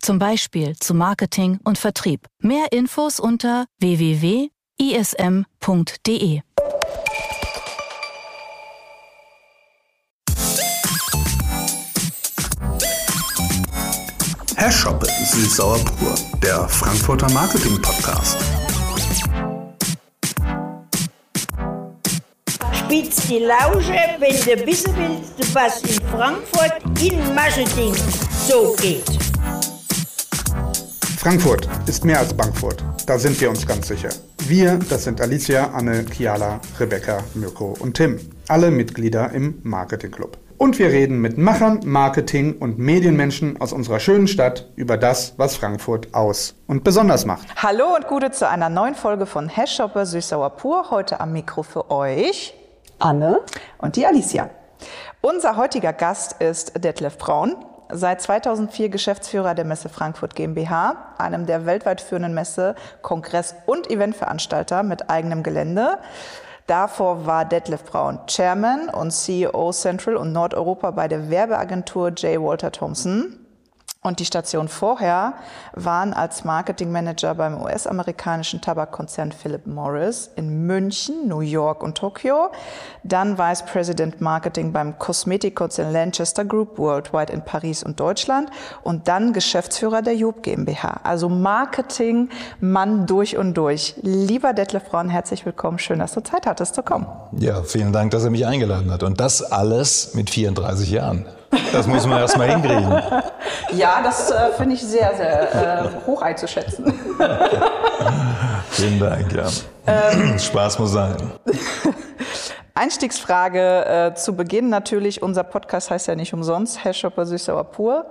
zum Beispiel zu Marketing und Vertrieb. Mehr Infos unter www.ism.de. Herr Schoppe, Süßsauer pur, der Frankfurter Marketing Podcast. Spitz die Lausche, wenn du wissen willst, was in Frankfurt in Marketing so geht. Frankfurt ist mehr als Bankfurt. Da sind wir uns ganz sicher. Wir, das sind Alicia, Anne, Kiala, Rebecca, Mirko und Tim. Alle Mitglieder im Marketing Club. Und wir reden mit Machern, Marketing und Medienmenschen aus unserer schönen Stadt über das, was Frankfurt aus und besonders macht. Hallo und Gute zu einer neuen Folge von Hashshopper Süßsauer Pur. Heute am Mikro für euch Anne und die Alicia. Unser heutiger Gast ist Detlef Braun seit 2004 Geschäftsführer der Messe Frankfurt GmbH, einem der weltweit führenden Messe-, Kongress- und Eventveranstalter mit eigenem Gelände. Davor war Detlef Braun Chairman und CEO Central und Nordeuropa bei der Werbeagentur J. Walter Thompson. Und die Station vorher waren als Marketingmanager beim US-amerikanischen Tabakkonzern Philip Morris in München, New York und Tokio. Dann Vice President Marketing beim Kosmetikkonzern Lanchester Group Worldwide in Paris und Deutschland. Und dann Geschäftsführer der Job GmbH. Also Marketing, Mann durch und durch. Lieber Detlef Braun, herzlich willkommen. Schön, dass du Zeit hattest zu kommen. Ja, vielen Dank, dass er mich eingeladen hat. Und das alles mit 34 Jahren. Das muss man erst mal hinkriegen. Ja, das äh, finde ich sehr, sehr äh, hoch einzuschätzen. Vielen Dank, ja. Ähm, Spaß muss sein. Einstiegsfrage äh, zu Beginn natürlich. Unser Podcast heißt ja nicht umsonst Hashopper Süßsauer pur.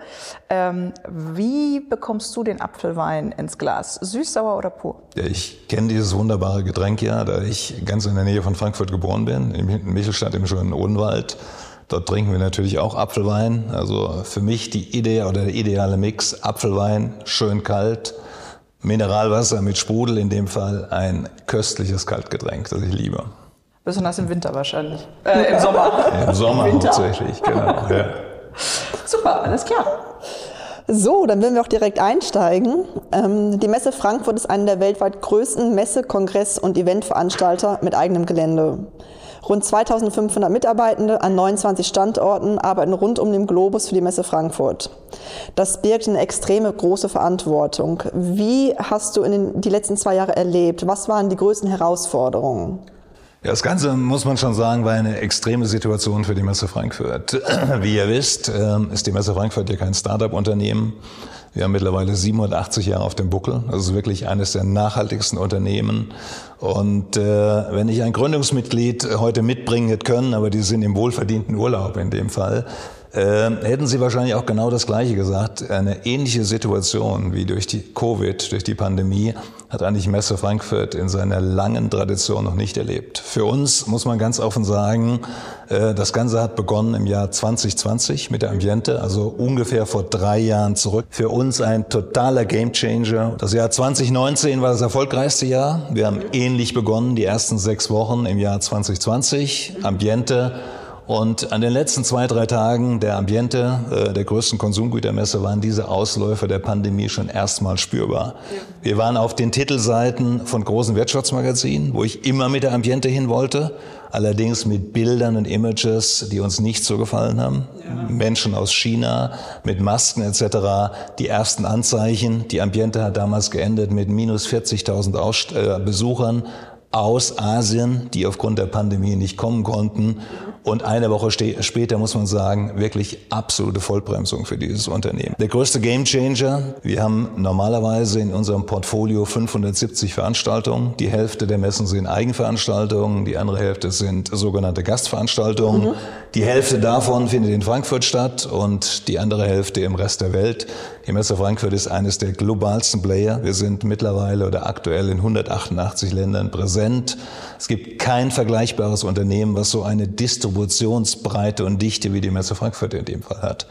Ähm, wie bekommst du den Apfelwein ins Glas? Süßsauer oder pur? Ja, ich kenne dieses wunderbare Getränk ja, da ich ganz in der Nähe von Frankfurt geboren bin, in Michelstadt im schönen Odenwald. Dort trinken wir natürlich auch Apfelwein. Also für mich die Idee oder der ideale Mix Apfelwein, schön kalt, Mineralwasser mit Sprudel, in dem Fall ein köstliches Kaltgetränk, das ich liebe. Besonders im Winter wahrscheinlich. Äh, Im Sommer. Im Sommer hauptsächlich, genau. Ja. Super, alles klar. So, dann würden wir auch direkt einsteigen. Ähm, die Messe Frankfurt ist eine der weltweit größten Messe-, Kongress- und Eventveranstalter mit eigenem Gelände. Rund 2500 Mitarbeitende an 29 Standorten arbeiten rund um den Globus für die Messe Frankfurt. Das birgt eine extreme große Verantwortung. Wie hast du in den, die letzten zwei Jahre erlebt? Was waren die größten Herausforderungen? Ja, das Ganze, muss man schon sagen, war eine extreme Situation für die Messe Frankfurt. Wie ihr wisst, ähm, ist die Messe Frankfurt ja kein Start-up-Unternehmen. Wir haben mittlerweile 780 Jahre auf dem Buckel. Das ist wirklich eines der nachhaltigsten Unternehmen. Und äh, wenn ich ein Gründungsmitglied heute mitbringen hätte können, aber die sind im wohlverdienten Urlaub in dem Fall, äh, hätten Sie wahrscheinlich auch genau das Gleiche gesagt. Eine ähnliche Situation wie durch die Covid, durch die Pandemie, hat eigentlich Messe Frankfurt in seiner langen Tradition noch nicht erlebt. Für uns muss man ganz offen sagen, äh, das Ganze hat begonnen im Jahr 2020 mit der Ambiente, also ungefähr vor drei Jahren zurück. Für uns ein totaler Gamechanger. Das Jahr 2019 war das erfolgreichste Jahr. Wir haben ähnlich begonnen, die ersten sechs Wochen im Jahr 2020. Ambiente und an den letzten zwei, drei Tagen der Ambiente, äh, der größten Konsumgütermesse, waren diese Ausläufer der Pandemie schon erstmal spürbar. Ja. Wir waren auf den Titelseiten von großen Wirtschaftsmagazinen, wo ich immer mit der Ambiente hin wollte, allerdings mit Bildern und Images, die uns nicht so gefallen haben. Ja. Menschen aus China mit Masken etc. Die ersten Anzeichen. Die Ambiente hat damals geendet mit minus 40.000 äh, Besuchern aus Asien, die aufgrund der Pandemie nicht kommen konnten. Und eine Woche später muss man sagen, wirklich absolute Vollbremsung für dieses Unternehmen. Der größte Gamechanger, wir haben normalerweise in unserem Portfolio 570 Veranstaltungen. Die Hälfte der Messen sind Eigenveranstaltungen, die andere Hälfte sind sogenannte Gastveranstaltungen. Mhm. Die Hälfte davon findet in Frankfurt statt und die andere Hälfte im Rest der Welt. Messe Frankfurt ist eines der globalsten Player. Wir sind mittlerweile oder aktuell in 188 Ländern präsent. Es gibt kein vergleichbares Unternehmen, was so eine Distributionsbreite und Dichte wie die Messe Frankfurt in dem Fall hat.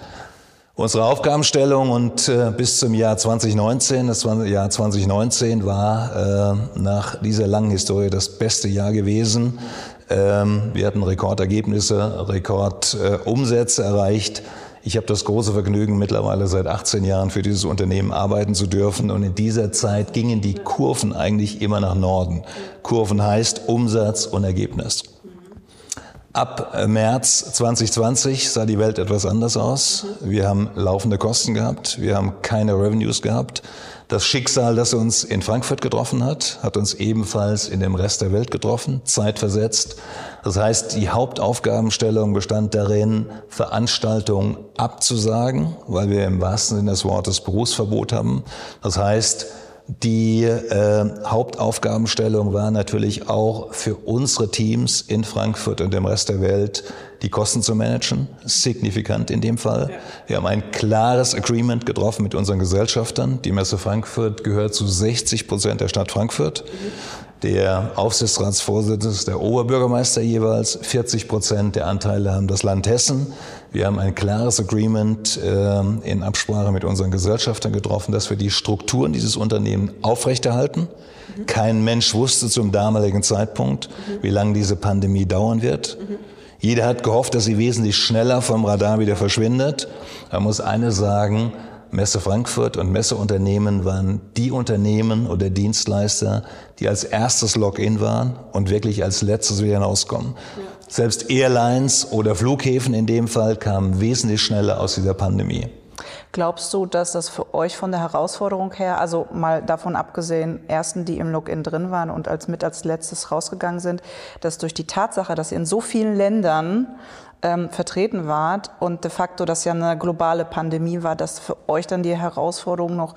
Unsere Aufgabenstellung und äh, bis zum Jahr 2019, das Jahr 2019 war äh, nach dieser langen Historie das beste Jahr gewesen. Ähm, wir hatten Rekordergebnisse, Rekordumsätze äh, erreicht. Ich habe das große Vergnügen, mittlerweile seit 18 Jahren für dieses Unternehmen arbeiten zu dürfen. Und in dieser Zeit gingen die Kurven eigentlich immer nach Norden. Kurven heißt Umsatz und Ergebnis. Ab März 2020 sah die Welt etwas anders aus. Wir haben laufende Kosten gehabt. Wir haben keine Revenues gehabt. Das Schicksal, das uns in Frankfurt getroffen hat, hat uns ebenfalls in dem Rest der Welt getroffen, zeitversetzt. Das heißt, die Hauptaufgabenstellung bestand darin, Veranstaltungen abzusagen, weil wir im wahrsten Sinne des Wortes Berufsverbot haben. Das heißt, die äh, Hauptaufgabenstellung war natürlich auch für unsere Teams in Frankfurt und dem Rest der Welt, die Kosten zu managen, signifikant in dem Fall. Wir haben ein klares Agreement getroffen mit unseren Gesellschaftern. Die Messe Frankfurt gehört zu 60 Prozent der Stadt Frankfurt. Der Aufsichtsratsvorsitzende ist der Oberbürgermeister jeweils. 40 Prozent der Anteile haben das Land Hessen. Wir haben ein klares Agreement äh, in Absprache mit unseren Gesellschaftern getroffen, dass wir die Strukturen dieses Unternehmens aufrechterhalten. Mhm. Kein Mensch wusste zum damaligen Zeitpunkt, mhm. wie lange diese Pandemie dauern wird. Mhm. Jeder hat gehofft, dass sie wesentlich schneller vom Radar wieder verschwindet. Man muss eines sagen, Messe Frankfurt und Messeunternehmen waren die Unternehmen oder Dienstleister, die als erstes Login waren und wirklich als letztes wieder hinauskommen. Ja. Selbst Airlines oder Flughäfen in dem Fall kamen wesentlich schneller aus dieser Pandemie. Glaubst du, dass das für euch von der Herausforderung her, also mal davon abgesehen, ersten, die im Login drin waren und als mit als letztes rausgegangen sind, dass durch die Tatsache, dass in so vielen Ländern ähm, vertreten wart und de facto das ja eine globale Pandemie war, dass für euch dann die Herausforderungen noch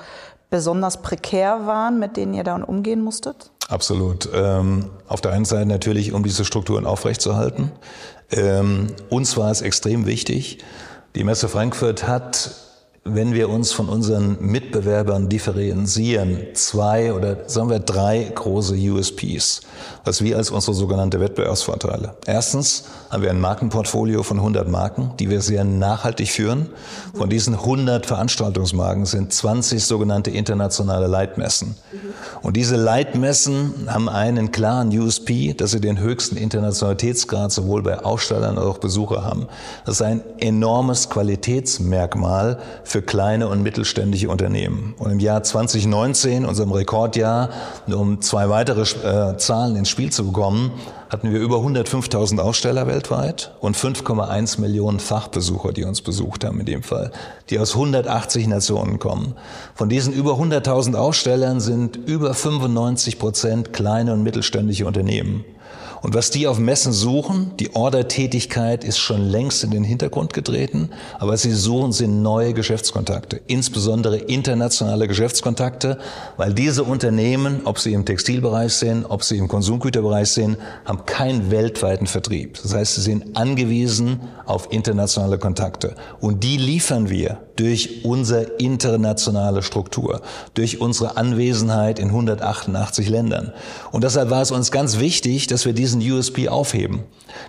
besonders prekär waren, mit denen ihr dann umgehen musstet? Absolut. Ähm, auf der einen Seite natürlich, um diese Strukturen aufrechtzuerhalten. Ähm, uns war es extrem wichtig. Die Messe Frankfurt hat wenn wir uns von unseren Mitbewerbern differenzieren, zwei oder sagen wir drei große USPs, was wir als unsere sogenannte Wettbewerbsvorteile. Erstens haben wir ein Markenportfolio von 100 Marken, die wir sehr nachhaltig führen. Von diesen 100 Veranstaltungsmarken sind 20 sogenannte internationale Leitmessen. Und diese Leitmessen haben einen klaren USP, dass sie den höchsten Internationalitätsgrad sowohl bei Ausstellern als auch Besucher haben. Das ist ein enormes Qualitätsmerkmal für kleine und mittelständische Unternehmen. Und im Jahr 2019, unserem Rekordjahr, um zwei weitere äh, Zahlen ins Spiel zu bekommen, hatten wir über 105.000 Aussteller weltweit und 5,1 Millionen Fachbesucher, die uns besucht haben in dem Fall, die aus 180 Nationen kommen. Von diesen über 100.000 Ausstellern sind über 95 Prozent kleine und mittelständische Unternehmen. Und was die auf Messen suchen, die Ordertätigkeit ist schon längst in den Hintergrund getreten, aber sie suchen sind neue Geschäftskontakte, insbesondere internationale Geschäftskontakte, weil diese Unternehmen, ob sie im Textilbereich sind, ob sie im Konsumgüterbereich sind, haben keinen weltweiten Vertrieb. Das heißt, sie sind angewiesen auf internationale Kontakte. Und die liefern wir durch unsere internationale Struktur, durch unsere Anwesenheit in 188 Ländern. Und deshalb war es uns ganz wichtig, dass wir diesen USP aufheben.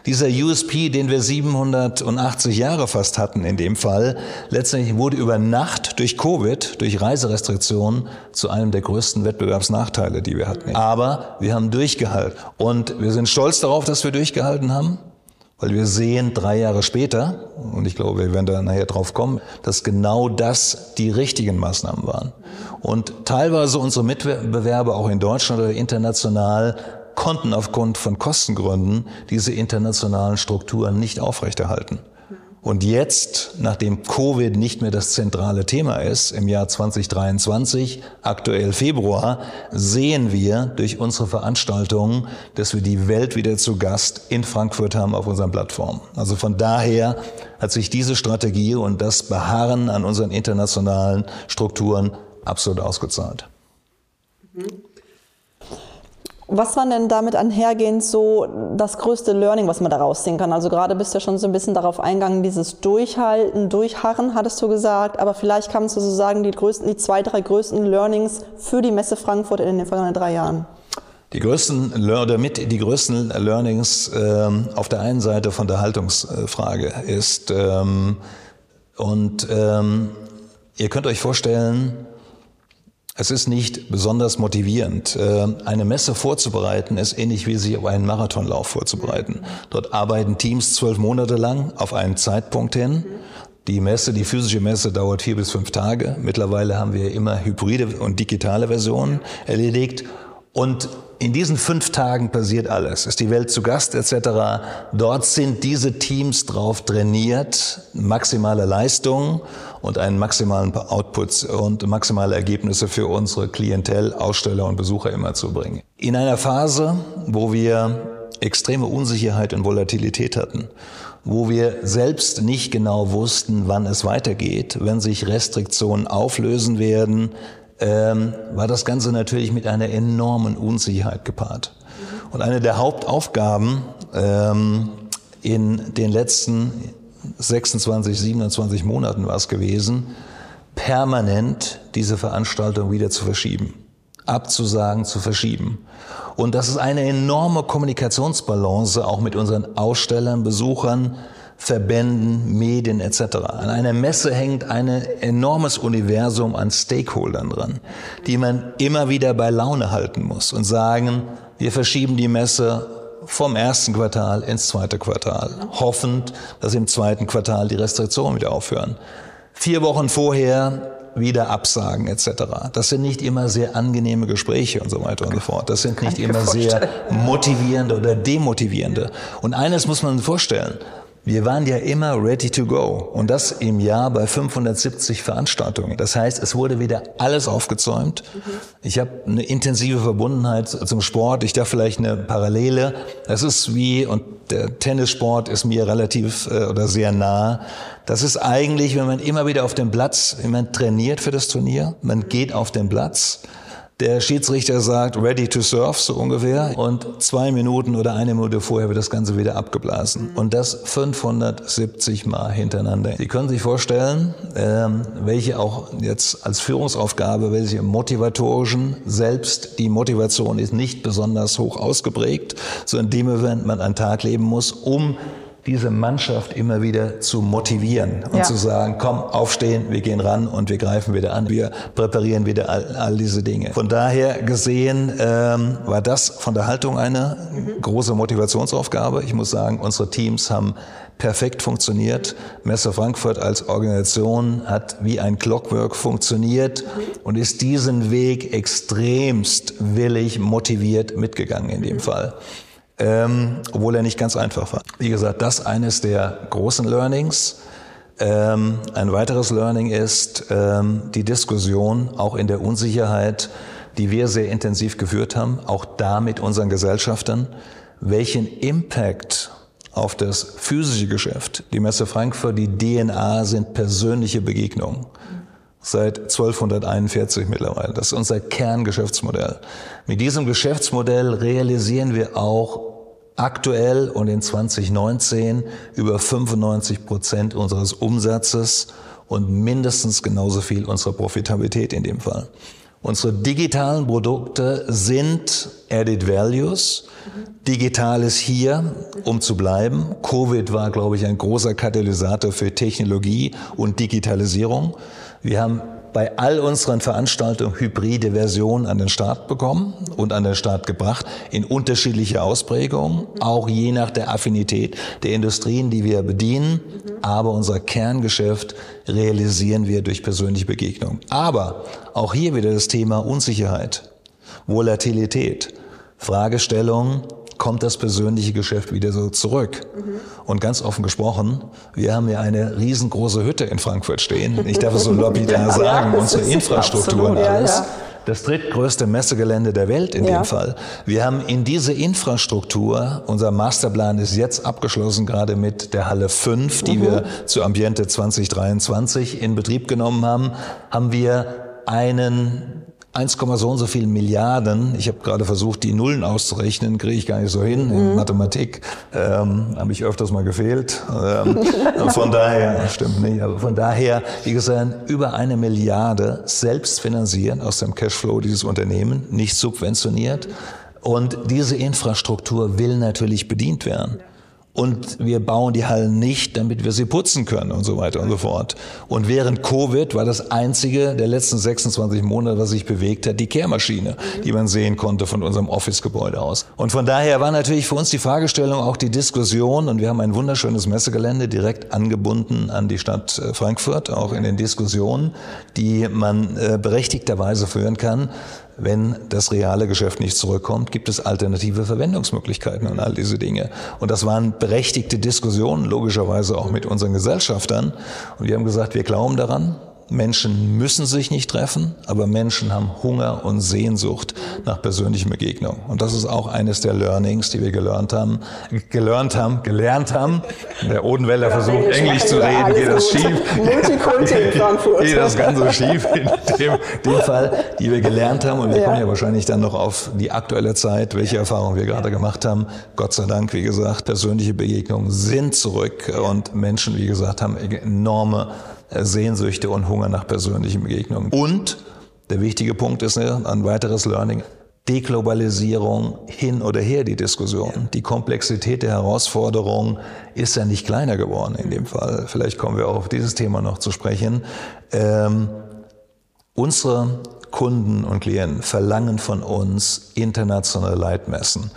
Dieser USP, den wir 780 Jahre fast hatten in dem Fall, letztendlich wurde über Nacht durch Covid, durch Reiserestriktionen zu einem der größten Wettbewerbsnachteile, die wir hatten. Aber wir haben durchgehalten. Und wir sind stolz darauf, dass wir durchgehalten haben. Weil wir sehen drei Jahre später, und ich glaube, wir werden da nachher drauf kommen, dass genau das die richtigen Maßnahmen waren. Und teilweise unsere Mitbewerber auch in Deutschland oder international konnten aufgrund von Kostengründen diese internationalen Strukturen nicht aufrechterhalten. Und jetzt, nachdem Covid nicht mehr das zentrale Thema ist, im Jahr 2023, aktuell Februar, sehen wir durch unsere Veranstaltungen, dass wir die Welt wieder zu Gast in Frankfurt haben auf unseren Plattformen. Also von daher hat sich diese Strategie und das Beharren an unseren internationalen Strukturen absolut ausgezahlt. Mhm. Was war denn damit einhergehend so das größte Learning, was man daraus ziehen kann? Also gerade bist du ja schon so ein bisschen darauf eingegangen, dieses Durchhalten, Durchharren, hattest du gesagt. Aber vielleicht kannst du so sagen, die größten, die zwei, drei größten Learnings für die Messe Frankfurt in den vergangenen drei Jahren. Die größten oder die größten Learnings ähm, auf der einen Seite von der Haltungsfrage ist ähm, und ähm, ihr könnt euch vorstellen, es ist nicht besonders motivierend. Äh, eine Messe vorzubereiten ist ähnlich wie sich auf einen Marathonlauf vorzubereiten. Dort arbeiten Teams zwölf Monate lang auf einen Zeitpunkt hin. Die Messe, die physische Messe dauert vier bis fünf Tage. Mittlerweile haben wir immer hybride und digitale Versionen erledigt. Und in diesen fünf Tagen passiert alles. Ist die Welt zu Gast etc. Dort sind diese Teams drauf trainiert, maximale Leistung und einen maximalen Output und maximale Ergebnisse für unsere Klientel, Aussteller und Besucher immer zu bringen. In einer Phase, wo wir extreme Unsicherheit und Volatilität hatten, wo wir selbst nicht genau wussten, wann es weitergeht, wenn sich Restriktionen auflösen werden, ähm, war das Ganze natürlich mit einer enormen Unsicherheit gepaart. Und eine der Hauptaufgaben ähm, in den letzten 26, 27 Monaten war es gewesen, permanent diese Veranstaltung wieder zu verschieben, abzusagen, zu verschieben. Und das ist eine enorme Kommunikationsbalance auch mit unseren Ausstellern, Besuchern, Verbänden, Medien etc. An einer Messe hängt ein enormes Universum an Stakeholdern dran, die man immer wieder bei Laune halten muss und sagen, wir verschieben die Messe vom ersten Quartal ins zweite Quartal, hoffend, dass im zweiten Quartal die Restriktionen wieder aufhören. Vier Wochen vorher wieder absagen etc. Das sind nicht immer sehr angenehme Gespräche und so weiter und so fort. Das sind nicht immer sehr motivierende oder demotivierende. Und eines muss man vorstellen, wir waren ja immer ready to go und das im Jahr bei 570 Veranstaltungen. Das heißt, es wurde wieder alles aufgezäumt. Ich habe eine intensive Verbundenheit zum Sport. Ich darf vielleicht eine Parallele. Das ist wie, und der Tennissport ist mir relativ äh, oder sehr nah. Das ist eigentlich, wenn man immer wieder auf dem Platz, wenn man trainiert für das Turnier, man geht auf den Platz, der Schiedsrichter sagt, ready to serve, so ungefähr. Und zwei Minuten oder eine Minute vorher wird das Ganze wieder abgeblasen. Und das 570 Mal hintereinander. Sie können sich vorstellen, ähm, welche auch jetzt als Führungsaufgabe, welche motivatorischen, selbst die Motivation ist nicht besonders hoch ausgeprägt, so in dem Moment man einen Tag leben muss, um diese Mannschaft immer wieder zu motivieren und ja. zu sagen, komm, aufstehen, wir gehen ran und wir greifen wieder an, wir präparieren wieder all, all diese Dinge. Von daher gesehen ähm, war das von der Haltung eine mhm. große Motivationsaufgabe. Ich muss sagen, unsere Teams haben perfekt funktioniert. Messe Frankfurt als Organisation hat wie ein Clockwork funktioniert und ist diesen Weg extremst willig motiviert mitgegangen in dem. Fall ähm, obwohl er nicht ganz einfach war. Wie gesagt, das eines der großen Learnings. Ähm, ein weiteres Learning ist ähm, die Diskussion auch in der Unsicherheit, die wir sehr intensiv geführt haben, auch da mit unseren Gesellschaftern, welchen Impact auf das physische Geschäft, die Messe Frankfurt, die DNA sind persönliche Begegnungen seit 1241 mittlerweile. Das ist unser Kerngeschäftsmodell. Mit diesem Geschäftsmodell realisieren wir auch aktuell und in 2019 über 95 Prozent unseres Umsatzes und mindestens genauso viel unserer Profitabilität in dem Fall. Unsere digitalen Produkte sind Added Values. Digital ist hier, um zu bleiben. Covid war, glaube ich, ein großer Katalysator für Technologie und Digitalisierung. Wir haben bei all unseren Veranstaltungen hybride Versionen an den Start bekommen und an den Start gebracht in unterschiedliche Ausprägungen, auch je nach der Affinität der Industrien, die wir bedienen. Aber unser Kerngeschäft realisieren wir durch persönliche Begegnung. Aber auch hier wieder das Thema Unsicherheit, Volatilität, Fragestellung, kommt das persönliche Geschäft wieder so zurück. Mhm. Und ganz offen gesprochen, wir haben ja eine riesengroße Hütte in Frankfurt stehen. Ich darf es so lapidar sagen, ja, unsere Infrastruktur und alles. Ja das drittgrößte Messegelände der Welt in ja. dem Fall. Wir haben in diese Infrastruktur, unser Masterplan ist jetzt abgeschlossen, gerade mit der Halle 5, die mhm. wir zu Ambiente 2023 in Betrieb genommen haben, haben wir einen 1, so und so viel Milliarden. Ich habe gerade versucht, die Nullen auszurechnen, kriege ich gar nicht so hin. In mhm. Mathematik ähm, habe ich öfters mal gefehlt. Ähm, von daher, stimmt nicht, aber von daher, wie gesagt, über eine Milliarde selbst finanzieren aus dem Cashflow dieses Unternehmen, nicht subventioniert. Und diese Infrastruktur will natürlich bedient werden und wir bauen die Hallen nicht, damit wir sie putzen können und so weiter und so fort. Und während Covid war das einzige der letzten 26 Monate, was sich bewegt hat, die Kehrmaschine, die man sehen konnte von unserem Office-Gebäude aus. Und von daher war natürlich für uns die Fragestellung auch die Diskussion und wir haben ein wunderschönes Messegelände direkt angebunden an die Stadt äh, Frankfurt, auch in den Diskussionen, die man äh, berechtigterweise führen kann wenn das reale Geschäft nicht zurückkommt, gibt es alternative Verwendungsmöglichkeiten und all diese Dinge. Und das waren berechtigte Diskussionen, logischerweise auch mit unseren Gesellschaftern. Und wir haben gesagt, wir glauben daran, Menschen müssen sich nicht treffen, aber Menschen haben Hunger und Sehnsucht nach persönlichen Begegnungen. Und das ist auch eines der Learnings, die wir gelernt haben, gelernt haben, gelernt haben. Der Odenwälder versucht Englisch zu reden, geht das schief. geht das Ganze schief in dem, dem, Fall, die wir gelernt haben. Und wir kommen ja wahrscheinlich dann noch auf die aktuelle Zeit, welche Erfahrungen wir gerade gemacht haben. Gott sei Dank, wie gesagt, persönliche Begegnungen sind zurück und Menschen, wie gesagt, haben enorme Sehnsüchte und Hunger nach persönlichen Begegnungen. Und der wichtige Punkt ist ne, ein weiteres Learning. Deglobalisierung hin oder her, die Diskussion. Die Komplexität der Herausforderung ist ja nicht kleiner geworden in dem Fall. Vielleicht kommen wir auch auf dieses Thema noch zu sprechen. Ähm, unsere Kunden und Klienten verlangen von uns internationale Leitmessen.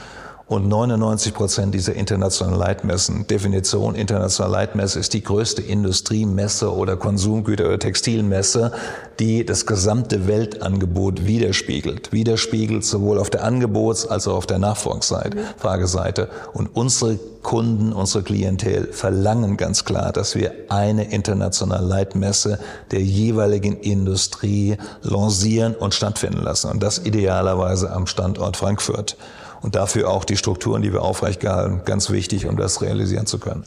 Und 99 Prozent dieser internationalen Leitmessen, Definition internationaler Leitmesse ist die größte Industriemesse oder Konsumgüter- oder Textilmesse, die das gesamte Weltangebot widerspiegelt. Widerspiegelt sowohl auf der Angebots- als auch auf der Nachfrageseite. Und unsere Kunden, unsere Klientel verlangen ganz klar, dass wir eine internationale Leitmesse der jeweiligen Industrie lancieren und stattfinden lassen. Und das idealerweise am Standort Frankfurt und dafür auch die Strukturen, die wir aufrechtgehalten, ganz wichtig, um das realisieren zu können.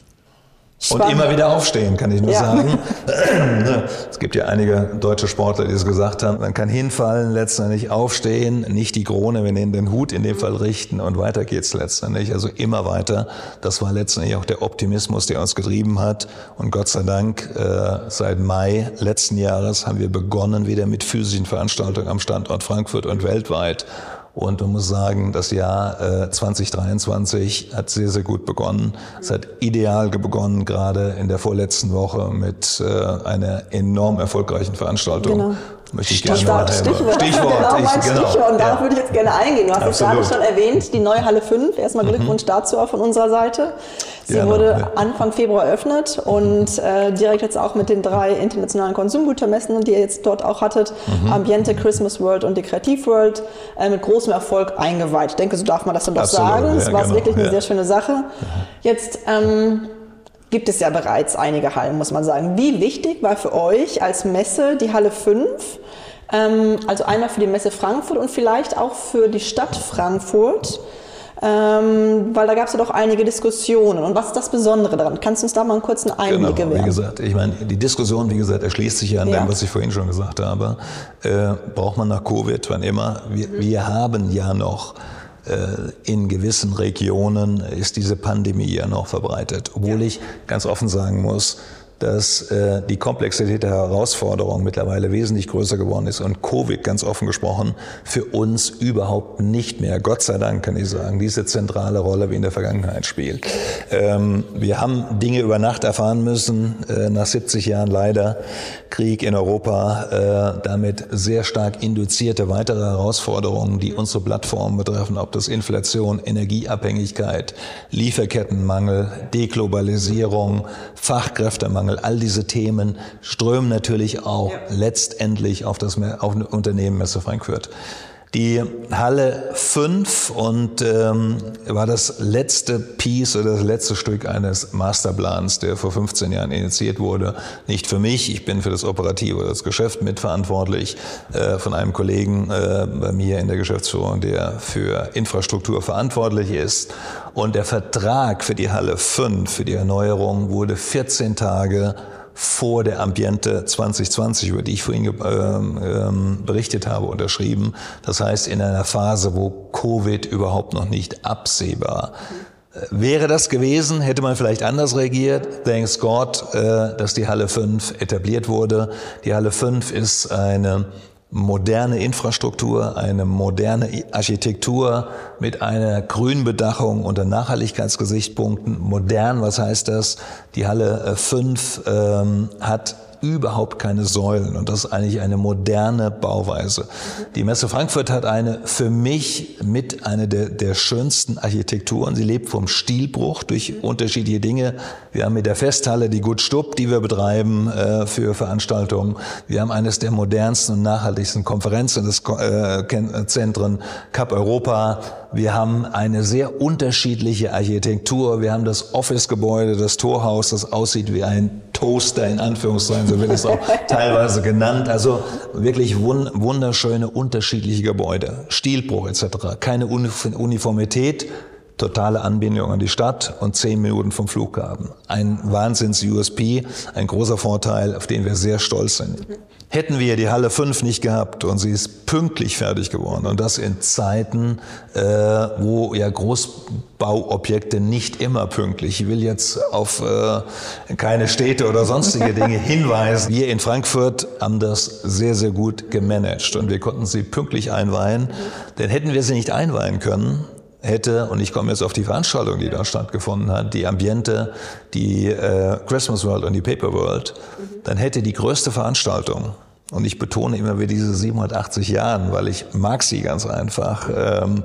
Spannend. Und immer wieder aufstehen, kann ich nur ja. sagen. es gibt ja einige deutsche Sportler, die es gesagt haben. Man kann hinfallen, letztendlich aufstehen, nicht die Krone, wir nehmen den Hut in dem Fall richten und weiter geht's letztendlich. Also immer weiter. Das war letztendlich auch der Optimismus, der uns getrieben hat. Und Gott sei Dank, äh, seit Mai letzten Jahres haben wir begonnen wieder mit physischen Veranstaltungen am Standort Frankfurt und weltweit. Und man muss sagen, das Jahr äh, 2023 hat sehr, sehr gut begonnen. Es hat ideal begonnen, gerade in der vorletzten Woche mit äh, einer enorm erfolgreichen Veranstaltung. Genau möchte ich Stichwort, gerne Stichwort, Stichwort, genau, ich, genau. Stichwort. Und darauf ja. würde ich jetzt gerne eingehen. Du hast es gerade schon erwähnt, die neue Halle 5. Erstmal mhm. Glückwunsch mhm. dazu auch von unserer Seite. Sie gerne, wurde ja. Anfang Februar eröffnet und äh, direkt jetzt auch mit den drei internationalen Konsumgütermessen, die ihr jetzt dort auch hattet, mhm. Ambiente, Christmas World und die Kreativ World, äh, mit großem Erfolg eingeweiht. Ich denke, so darf man das dann doch Absolut, sagen. Es ja, war genau, wirklich eine sehr schöne Sache. Jetzt ähm, gibt es ja bereits einige Hallen, muss man sagen. Wie wichtig war für euch als Messe die Halle 5? Ähm, also einmal für die Messe Frankfurt und vielleicht auch für die Stadt Frankfurt. Ähm, weil da gab es ja doch einige Diskussionen. Und was ist das Besondere daran? Kannst du uns da mal einen kurzen Einblick genau, gewähren? Wie gesagt, ich meine, die Diskussion, wie gesagt, erschließt sich ja an ja. dem, was ich vorhin schon gesagt habe. Äh, braucht man nach Covid, wann immer. Wir, mhm. wir haben ja noch äh, in gewissen Regionen ist diese Pandemie ja noch verbreitet. Obwohl ja. ich ganz offen sagen muss, dass äh, die Komplexität der Herausforderung mittlerweile wesentlich größer geworden ist und Covid, ganz offen gesprochen, für uns überhaupt nicht mehr, Gott sei Dank kann ich sagen, diese zentrale Rolle wie in der Vergangenheit spielt. Ähm, wir haben Dinge über Nacht erfahren müssen, äh, nach 70 Jahren leider Krieg in Europa, äh, damit sehr stark induzierte weitere Herausforderungen, die unsere Plattformen betreffen, ob das Inflation, Energieabhängigkeit, Lieferkettenmangel, Deglobalisierung, Fachkräftemangel, Fachkräftemangel, all diese Themen strömen natürlich auch ja. letztendlich auf das auf Unternehmen Messe Frankfurt. Die Halle 5 und ähm, war das letzte Piece oder das letzte Stück eines Masterplans, der vor 15 Jahren initiiert wurde. Nicht für mich, ich bin für das Operative, das Geschäft mitverantwortlich, äh, von einem Kollegen äh, bei mir in der Geschäftsführung, der für Infrastruktur verantwortlich ist. Und der Vertrag für die Halle 5, für die Erneuerung, wurde 14 Tage vor der Ambiente 2020, über die ich vorhin ähm, ähm, berichtet habe, unterschrieben. Das heißt, in einer Phase, wo Covid überhaupt noch nicht absehbar äh, Wäre das gewesen, hätte man vielleicht anders reagiert. Thanks God, äh, dass die Halle 5 etabliert wurde. Die Halle 5 ist eine moderne Infrastruktur, eine moderne Architektur mit einer Grünbedachung unter Nachhaltigkeitsgesichtspunkten. Modern, was heißt das? Die Halle 5 äh, ähm, hat überhaupt keine Säulen und das ist eigentlich eine moderne Bauweise. Die Messe Frankfurt hat eine für mich mit eine der, der schönsten Architekturen. Sie lebt vom Stilbruch durch unterschiedliche Dinge. Wir haben mit der Festhalle die Gut Stupp, die wir betreiben äh, für Veranstaltungen. Wir haben eines der modernsten und nachhaltigsten Konferenzen des äh, Zentren Cup Europa. Wir haben eine sehr unterschiedliche Architektur. Wir haben das Office-Gebäude, das Torhaus, das aussieht wie ein Toaster in Anführungszeichen, so wird es auch teilweise genannt. Also wirklich wunderschöne, unterschiedliche Gebäude. Stilbruch etc. Keine Uniformität, totale Anbindung an die Stadt und zehn Minuten vom Flughafen. Ein Wahnsinns-USP, ein großer Vorteil, auf den wir sehr stolz sind. Hätten wir die Halle 5 nicht gehabt und sie ist pünktlich fertig geworden und das in Zeiten, äh, wo ja Großbauobjekte nicht immer pünktlich, ich will jetzt auf äh, keine Städte oder sonstige Dinge hinweisen. Wir in Frankfurt haben das sehr, sehr gut gemanagt und wir konnten sie pünktlich einweihen, denn hätten wir sie nicht einweihen können, hätte, und ich komme jetzt auf die Veranstaltung, die da stattgefunden hat, die Ambiente, die äh, Christmas World und die Paper World, dann hätte die größte Veranstaltung, und ich betone immer wieder diese 780 Jahren, weil ich mag sie ganz einfach, ähm,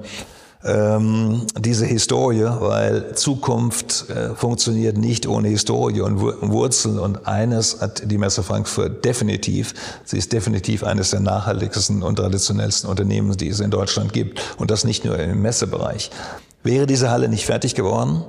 ähm, diese Historie, weil Zukunft äh, funktioniert nicht ohne Historie und Wurzeln. Und eines hat die Messe Frankfurt definitiv. Sie ist definitiv eines der nachhaltigsten und traditionellsten Unternehmen, die es in Deutschland gibt. Und das nicht nur im Messebereich. Wäre diese Halle nicht fertig geworden,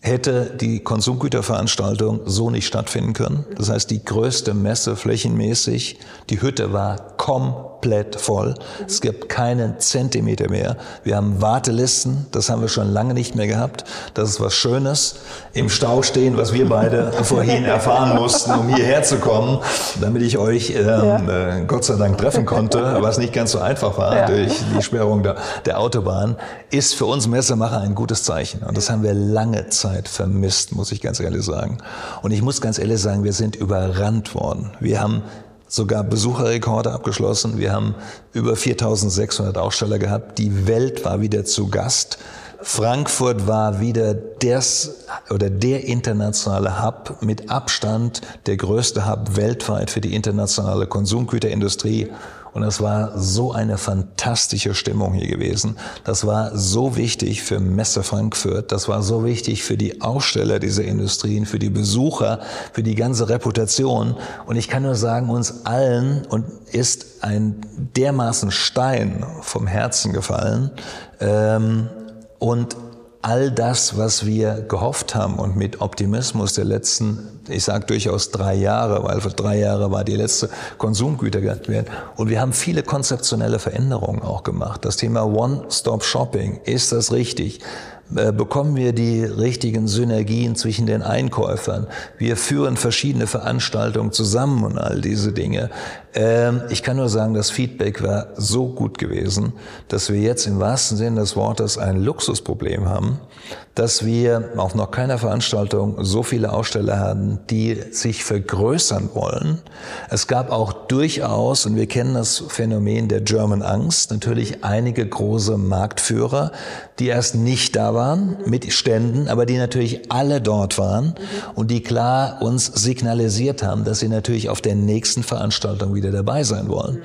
hätte die Konsumgüterveranstaltung so nicht stattfinden können. Das heißt, die größte Messe flächenmäßig, die Hütte war komplett voll. Es gibt keinen Zentimeter mehr. Wir haben Wartelisten, das haben wir schon lange nicht mehr gehabt. Das ist was Schönes. Im Stau stehen, was wir beide vorhin erfahren mussten, um hierher zu kommen, damit ich euch ähm, ja. äh, Gott sei Dank treffen konnte, was nicht ganz so einfach war ja. durch die Sperrung der, der Autobahn, ist für uns Messemacher ein gutes Zeichen. Und das haben wir lange Zeit Zeit vermisst, muss ich ganz ehrlich sagen. Und ich muss ganz ehrlich sagen, wir sind überrannt worden. Wir haben sogar Besucherrekorde abgeschlossen. Wir haben über 4600 Aussteller gehabt. Die Welt war wieder zu Gast. Frankfurt war wieder des oder der internationale Hub mit Abstand der größte Hub weltweit für die internationale Konsumgüterindustrie. Und es war so eine fantastische Stimmung hier gewesen. Das war so wichtig für Messe Frankfurt. Das war so wichtig für die Aussteller dieser Industrien, für die Besucher, für die ganze Reputation. Und ich kann nur sagen, uns allen und ist ein dermaßen Stein vom Herzen gefallen. Ähm, und all das, was wir gehofft haben und mit Optimismus der letzten, ich sage durchaus drei Jahre, weil für drei Jahre war die letzte Konsumgüterwert. Und wir haben viele konzeptionelle Veränderungen auch gemacht. Das Thema One-Stop-Shopping, ist das richtig? Äh, bekommen wir die richtigen Synergien zwischen den Einkäufern. Wir führen verschiedene Veranstaltungen zusammen und all diese Dinge. Ähm, ich kann nur sagen, das Feedback war so gut gewesen, dass wir jetzt im wahrsten Sinne des Wortes ein Luxusproblem haben, dass wir auf noch keiner Veranstaltung so viele Aussteller hatten, die sich vergrößern wollen. Es gab auch durchaus, und wir kennen das Phänomen der German Angst, natürlich einige große Marktführer, die erst nicht da waren mit Ständen, aber die natürlich alle dort waren und die klar uns signalisiert haben, dass sie natürlich auf der nächsten Veranstaltung wieder dabei sein wollen.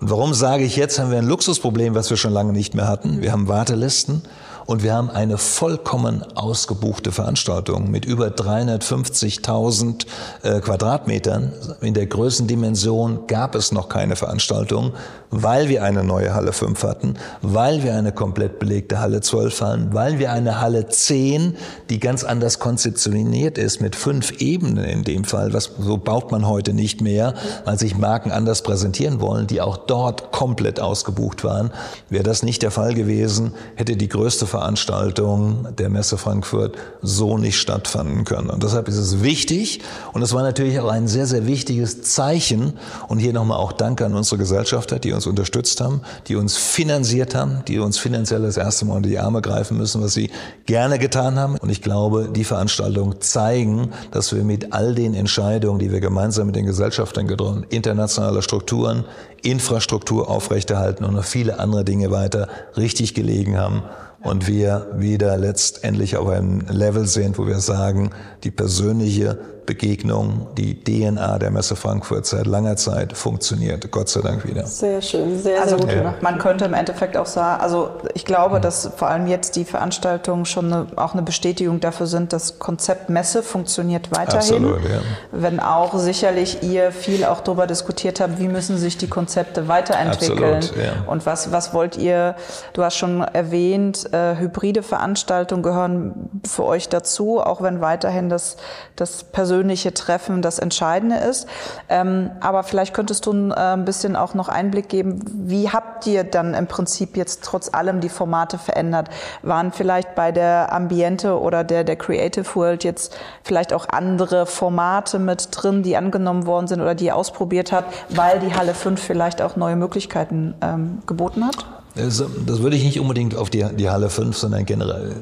Und warum sage ich jetzt, haben wir ein Luxusproblem, was wir schon lange nicht mehr hatten. Wir haben Wartelisten Und wir haben eine vollkommen ausgebuchte Veranstaltung mit über 350.000 äh, Quadratmetern. In der Größendimension gab es noch keine Veranstaltung, weil wir eine neue Halle 5 hatten, weil wir eine komplett belegte Halle 12 hatten, weil wir eine Halle 10, die ganz anders konzeptioniert ist, mit fünf Ebenen in dem Fall, was so baut man heute nicht mehr, weil sich Marken anders präsentieren wollen, die auch dort komplett ausgebucht waren. Wäre das nicht der Fall gewesen, hätte die größte Veranstaltung der Messe Frankfurt so nicht stattfinden können. Und deshalb ist es wichtig und es war natürlich auch ein sehr, sehr wichtiges Zeichen und hier nochmal auch Danke an unsere Gesellschafter, die uns unterstützt haben, die uns finanziert haben, die uns finanziell das erste Mal unter die Arme greifen müssen, was sie gerne getan haben. Und ich glaube, die Veranstaltungen zeigen, dass wir mit all den Entscheidungen, die wir gemeinsam mit den Gesellschaftern getroffen, internationale Strukturen, Infrastruktur aufrechterhalten und noch viele andere Dinge weiter richtig gelegen haben und wir wieder letztendlich auf einem Level sind, wo wir sagen, die persönliche Begegnung, die DNA der Messe Frankfurt seit langer Zeit funktioniert, Gott sei Dank wieder. Sehr schön, sehr, also, sehr gut. Ja. Man könnte im Endeffekt auch sagen, also ich glaube, dass vor allem jetzt die Veranstaltungen schon eine, auch eine Bestätigung dafür sind, das Konzept Messe funktioniert weiterhin. Absolut, ja. Wenn auch sicherlich ihr viel auch darüber diskutiert habt, wie müssen sich die Konzepte weiterentwickeln Absolut, ja. und was, was wollt ihr, du hast schon erwähnt, äh, hybride Veranstaltungen gehören für euch dazu, auch wenn weiterhin das, das persönliche persönliche Treffen das Entscheidende ist. Ähm, aber vielleicht könntest du ein, äh, ein bisschen auch noch Einblick geben, wie habt ihr dann im Prinzip jetzt trotz allem die Formate verändert? Waren vielleicht bei der Ambiente oder der, der Creative World jetzt vielleicht auch andere Formate mit drin, die angenommen worden sind oder die ihr ausprobiert habt, weil die Halle 5 vielleicht auch neue Möglichkeiten ähm, geboten hat? Das, das, würde ich nicht unbedingt auf die, die Halle 5, sondern generell.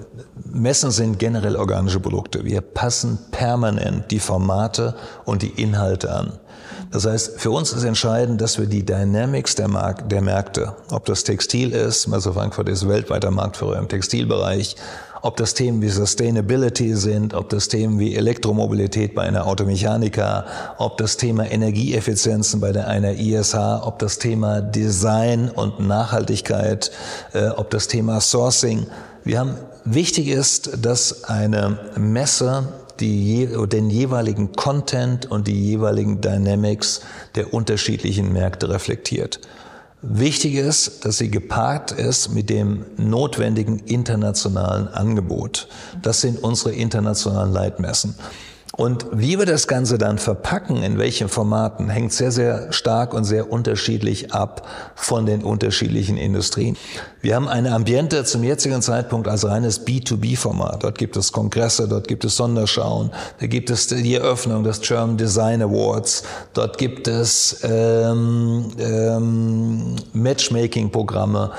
Messen sind generell organische Produkte. Wir passen permanent die Formate und die Inhalte an. Das heißt, für uns ist entscheidend, dass wir die Dynamics der, Mark der Märkte, ob das Textil ist, Messe Frankfurt ist weltweiter Marktführer im Textilbereich, ob das Themen wie Sustainability sind, ob das Themen wie Elektromobilität bei einer Automechaniker, ob das Thema Energieeffizienzen bei der, einer ISH, ob das Thema Design und Nachhaltigkeit, äh, ob das Thema Sourcing. Wir haben, wichtig ist, dass eine Messe die, den jeweiligen Content und die jeweiligen Dynamics der unterschiedlichen Märkte reflektiert. Wichtig ist, dass sie gepaart ist mit dem notwendigen internationalen Angebot. Das sind unsere internationalen Leitmessen. Und wie wir das Ganze dann verpacken, in welchen Formaten, hängt sehr, sehr stark und sehr unterschiedlich ab von den unterschiedlichen Industrien. Wir haben eine Ambiente zum jetzigen Zeitpunkt als reines B2B-Format. Dort gibt es Kongresse, dort gibt es Sonderschauen, da gibt es die Eröffnung des German Design Awards, dort gibt es ähm, ähm, Matchmaking-Programme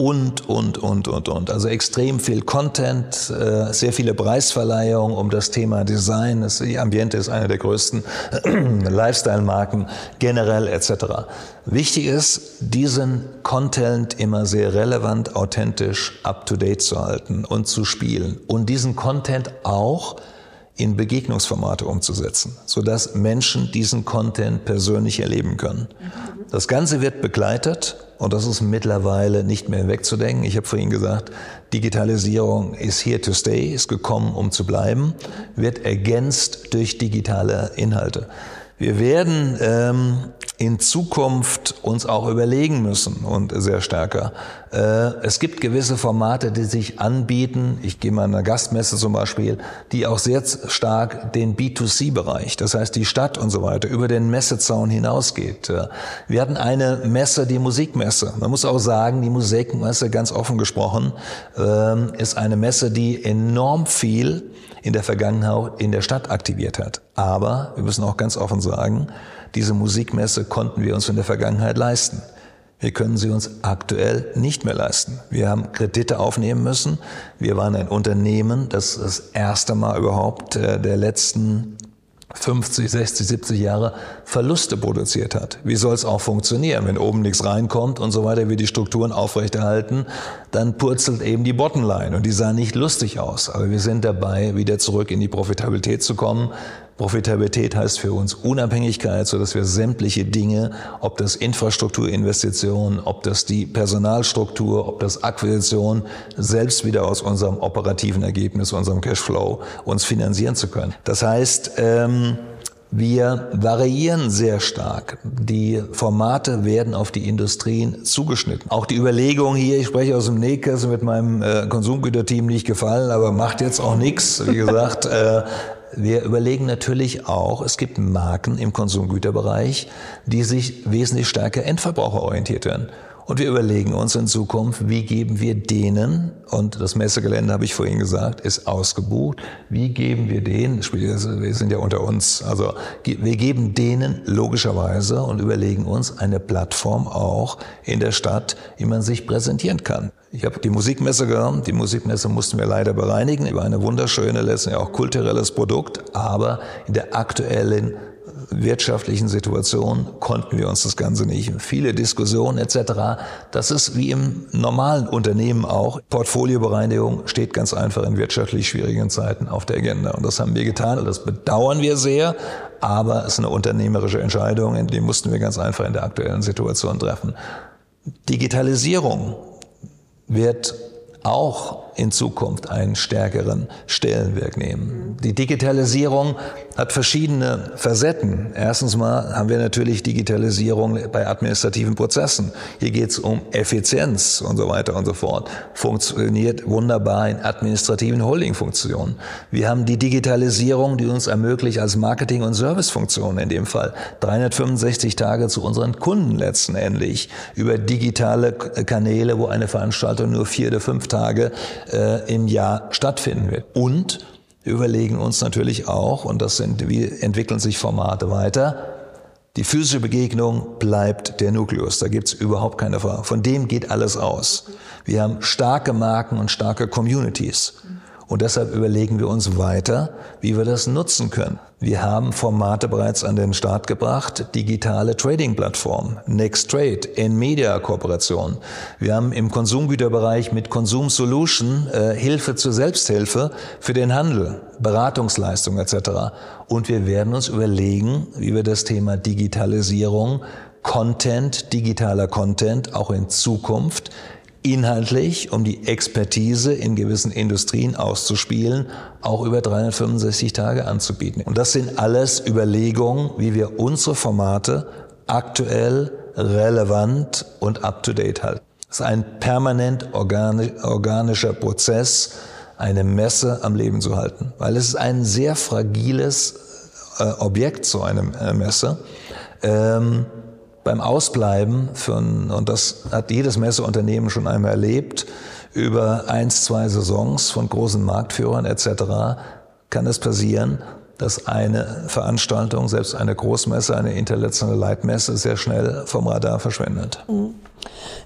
und, und, und, und, und. Also extrem viel Content, äh, sehr viele Preisverleihungen um das Thema Design. Das, Ambiente ist eine der größten Lifestyle-Marken generell etc. Wichtig ist, diesen Content immer sehr relevant, authentisch, up-to-date zu halten und zu spielen. Und diesen Content auch in Begegnungsformate umzusetzen, sodass Menschen diesen Content persönlich erleben können. Das Ganze wird begleitet und das ist mittlerweile nicht mehr wegzudenken. Ich habe vorhin gesagt, Digitalisierung ist here to stay, ist gekommen, um zu bleiben, wird ergänzt durch digitale Inhalte. Wir werden ähm, in Zukunft uns auch überlegen müssen und sehr stärker. Äh, es gibt gewisse Formate, die sich anbieten. Ich gehe mal an einer Gastmesse zum Beispiel, die auch sehr stark den B2C-Bereich, das heißt die Stadt und so weiter, über den Messezaun hinausgeht. Wir hatten eine Messe, die Musikmesse. Man muss auch sagen, die Musikmesse, ganz offen gesprochen, ähm, ist eine Messe, die enorm viel in der Vergangenheit in der Stadt aktiviert hat. Aber wir müssen auch ganz offen sagen, diese Musikmesse konnten wir uns in der Vergangenheit leisten. Wir können sie uns aktuell nicht mehr leisten. Wir haben Kredite aufnehmen müssen. Wir waren ein Unternehmen, das das erste Mal überhaupt äh, der letzten 50, 60, 70 Jahre Verluste produziert hat. Wie soll es auch funktionieren, wenn oben nichts reinkommt und so weiter, wir die Strukturen aufrechterhalten, dann purzelt eben die Bottomline und die sah nicht lustig aus. Aber wir sind dabei, wieder zurück in die Profitabilität zu kommen Profitabilität heißt für uns Unabhängigkeit, so dass wir sämtliche Dinge, ob das Infrastrukturinvestitionen, ob das die Personalstruktur, ob das Akquisition, selbst wieder aus unserem operativen Ergebnis, unserem Cashflow uns finanzieren zu können. Das heißt, ähm, wir variieren sehr stark. Die Formate werden auf die Industrien zugeschnitten. Auch die Überlegung hier, ich spreche aus dem Nähkästchen mit meinem äh, Konsumgüterteam nicht gefallen, aber macht jetzt auch nichts. Wie gesagt, äh, wir überlegen natürlich auch, es gibt Marken im Konsumgüterbereich, die sich wesentlich stärker endverbraucherorientiert werden. Und wir überlegen uns in Zukunft, wie geben wir denen, und das Messegelände, habe ich vorhin gesagt, ist ausgebucht, wie geben wir denen, wir sind ja unter uns, also wir geben denen logischerweise und überlegen uns eine Plattform auch in der Stadt, wie man sich präsentieren kann. Ich habe die Musikmesse genommen. Die Musikmesse mussten wir leider bereinigen. War eine wunderschöne, letztendlich auch kulturelles Produkt. Aber in der aktuellen wirtschaftlichen Situation konnten wir uns das Ganze nicht. Viele Diskussionen etc. Das ist wie im normalen Unternehmen auch. Portfoliobereinigung steht ganz einfach in wirtschaftlich schwierigen Zeiten auf der Agenda. Und das haben wir getan das bedauern wir sehr. Aber es ist eine unternehmerische Entscheidung, die mussten wir ganz einfach in der aktuellen Situation treffen. Digitalisierung wird auch in Zukunft einen stärkeren Stellenwert nehmen. Die Digitalisierung hat verschiedene Facetten. Erstens mal haben wir natürlich Digitalisierung bei administrativen Prozessen. Hier geht es um Effizienz und so weiter und so fort. Funktioniert wunderbar in administrativen Holdingfunktionen. Wir haben die Digitalisierung, die uns ermöglicht als Marketing- und Servicefunktion in dem Fall 365 Tage zu unseren Kunden letztendlich über digitale Kanäle, wo eine Veranstaltung nur vier oder fünf Tage äh, im Jahr stattfinden wird. Und überlegen uns natürlich auch, und das sind, wie entwickeln sich Formate weiter, die physische Begegnung bleibt der Nukleus. Da gibt's überhaupt keine Frage. Von dem geht alles aus. Wir haben starke Marken und starke Communities. Und deshalb überlegen wir uns weiter, wie wir das nutzen können. Wir haben Formate bereits an den Start gebracht, digitale Trading-Plattformen, Next Trade, N-Media-Kooperation. Wir haben im Konsumgüterbereich mit Consum Solution äh, Hilfe zur Selbsthilfe für den Handel, Beratungsleistungen etc. Und wir werden uns überlegen, wie wir das Thema Digitalisierung, Content, digitaler Content auch in Zukunft inhaltlich, um die Expertise in gewissen Industrien auszuspielen, auch über 365 Tage anzubieten. Und das sind alles Überlegungen, wie wir unsere Formate aktuell, relevant und up-to-date halten. Es ist ein permanent organischer Prozess, eine Messe am Leben zu halten, weil es ist ein sehr fragiles äh, Objekt, so eine äh, Messe. Ähm, beim Ausbleiben von, und das hat jedes Messeunternehmen schon einmal erlebt, über eins, zwei Saisons von großen Marktführern etc. kann es passieren, dass eine Veranstaltung, selbst eine Großmesse, eine internationale Leitmesse sehr schnell vom Radar verschwindet. Mhm.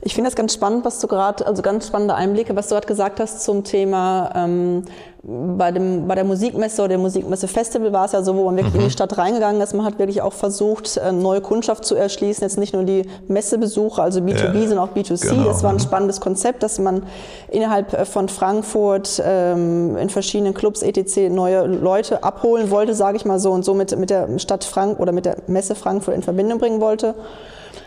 Ich finde das ganz spannend, was du gerade, also ganz spannende Einblicke, was du gerade gesagt hast zum Thema ähm, bei, dem, bei der Musikmesse oder dem Musikmesse-Festival war es ja so, wo man wirklich mhm. in die Stadt reingegangen ist. Man hat wirklich auch versucht, äh, neue Kundschaft zu erschließen. Jetzt nicht nur die Messebesucher, also B2B, ja. sondern auch B2C. Genau. Das war ein mhm. spannendes Konzept, dass man innerhalb äh, von Frankfurt ähm, in verschiedenen Clubs etc. neue Leute abholen wollte, sage ich mal so, und so mit, mit der Stadt Frank oder mit der Messe Frankfurt in Verbindung bringen wollte.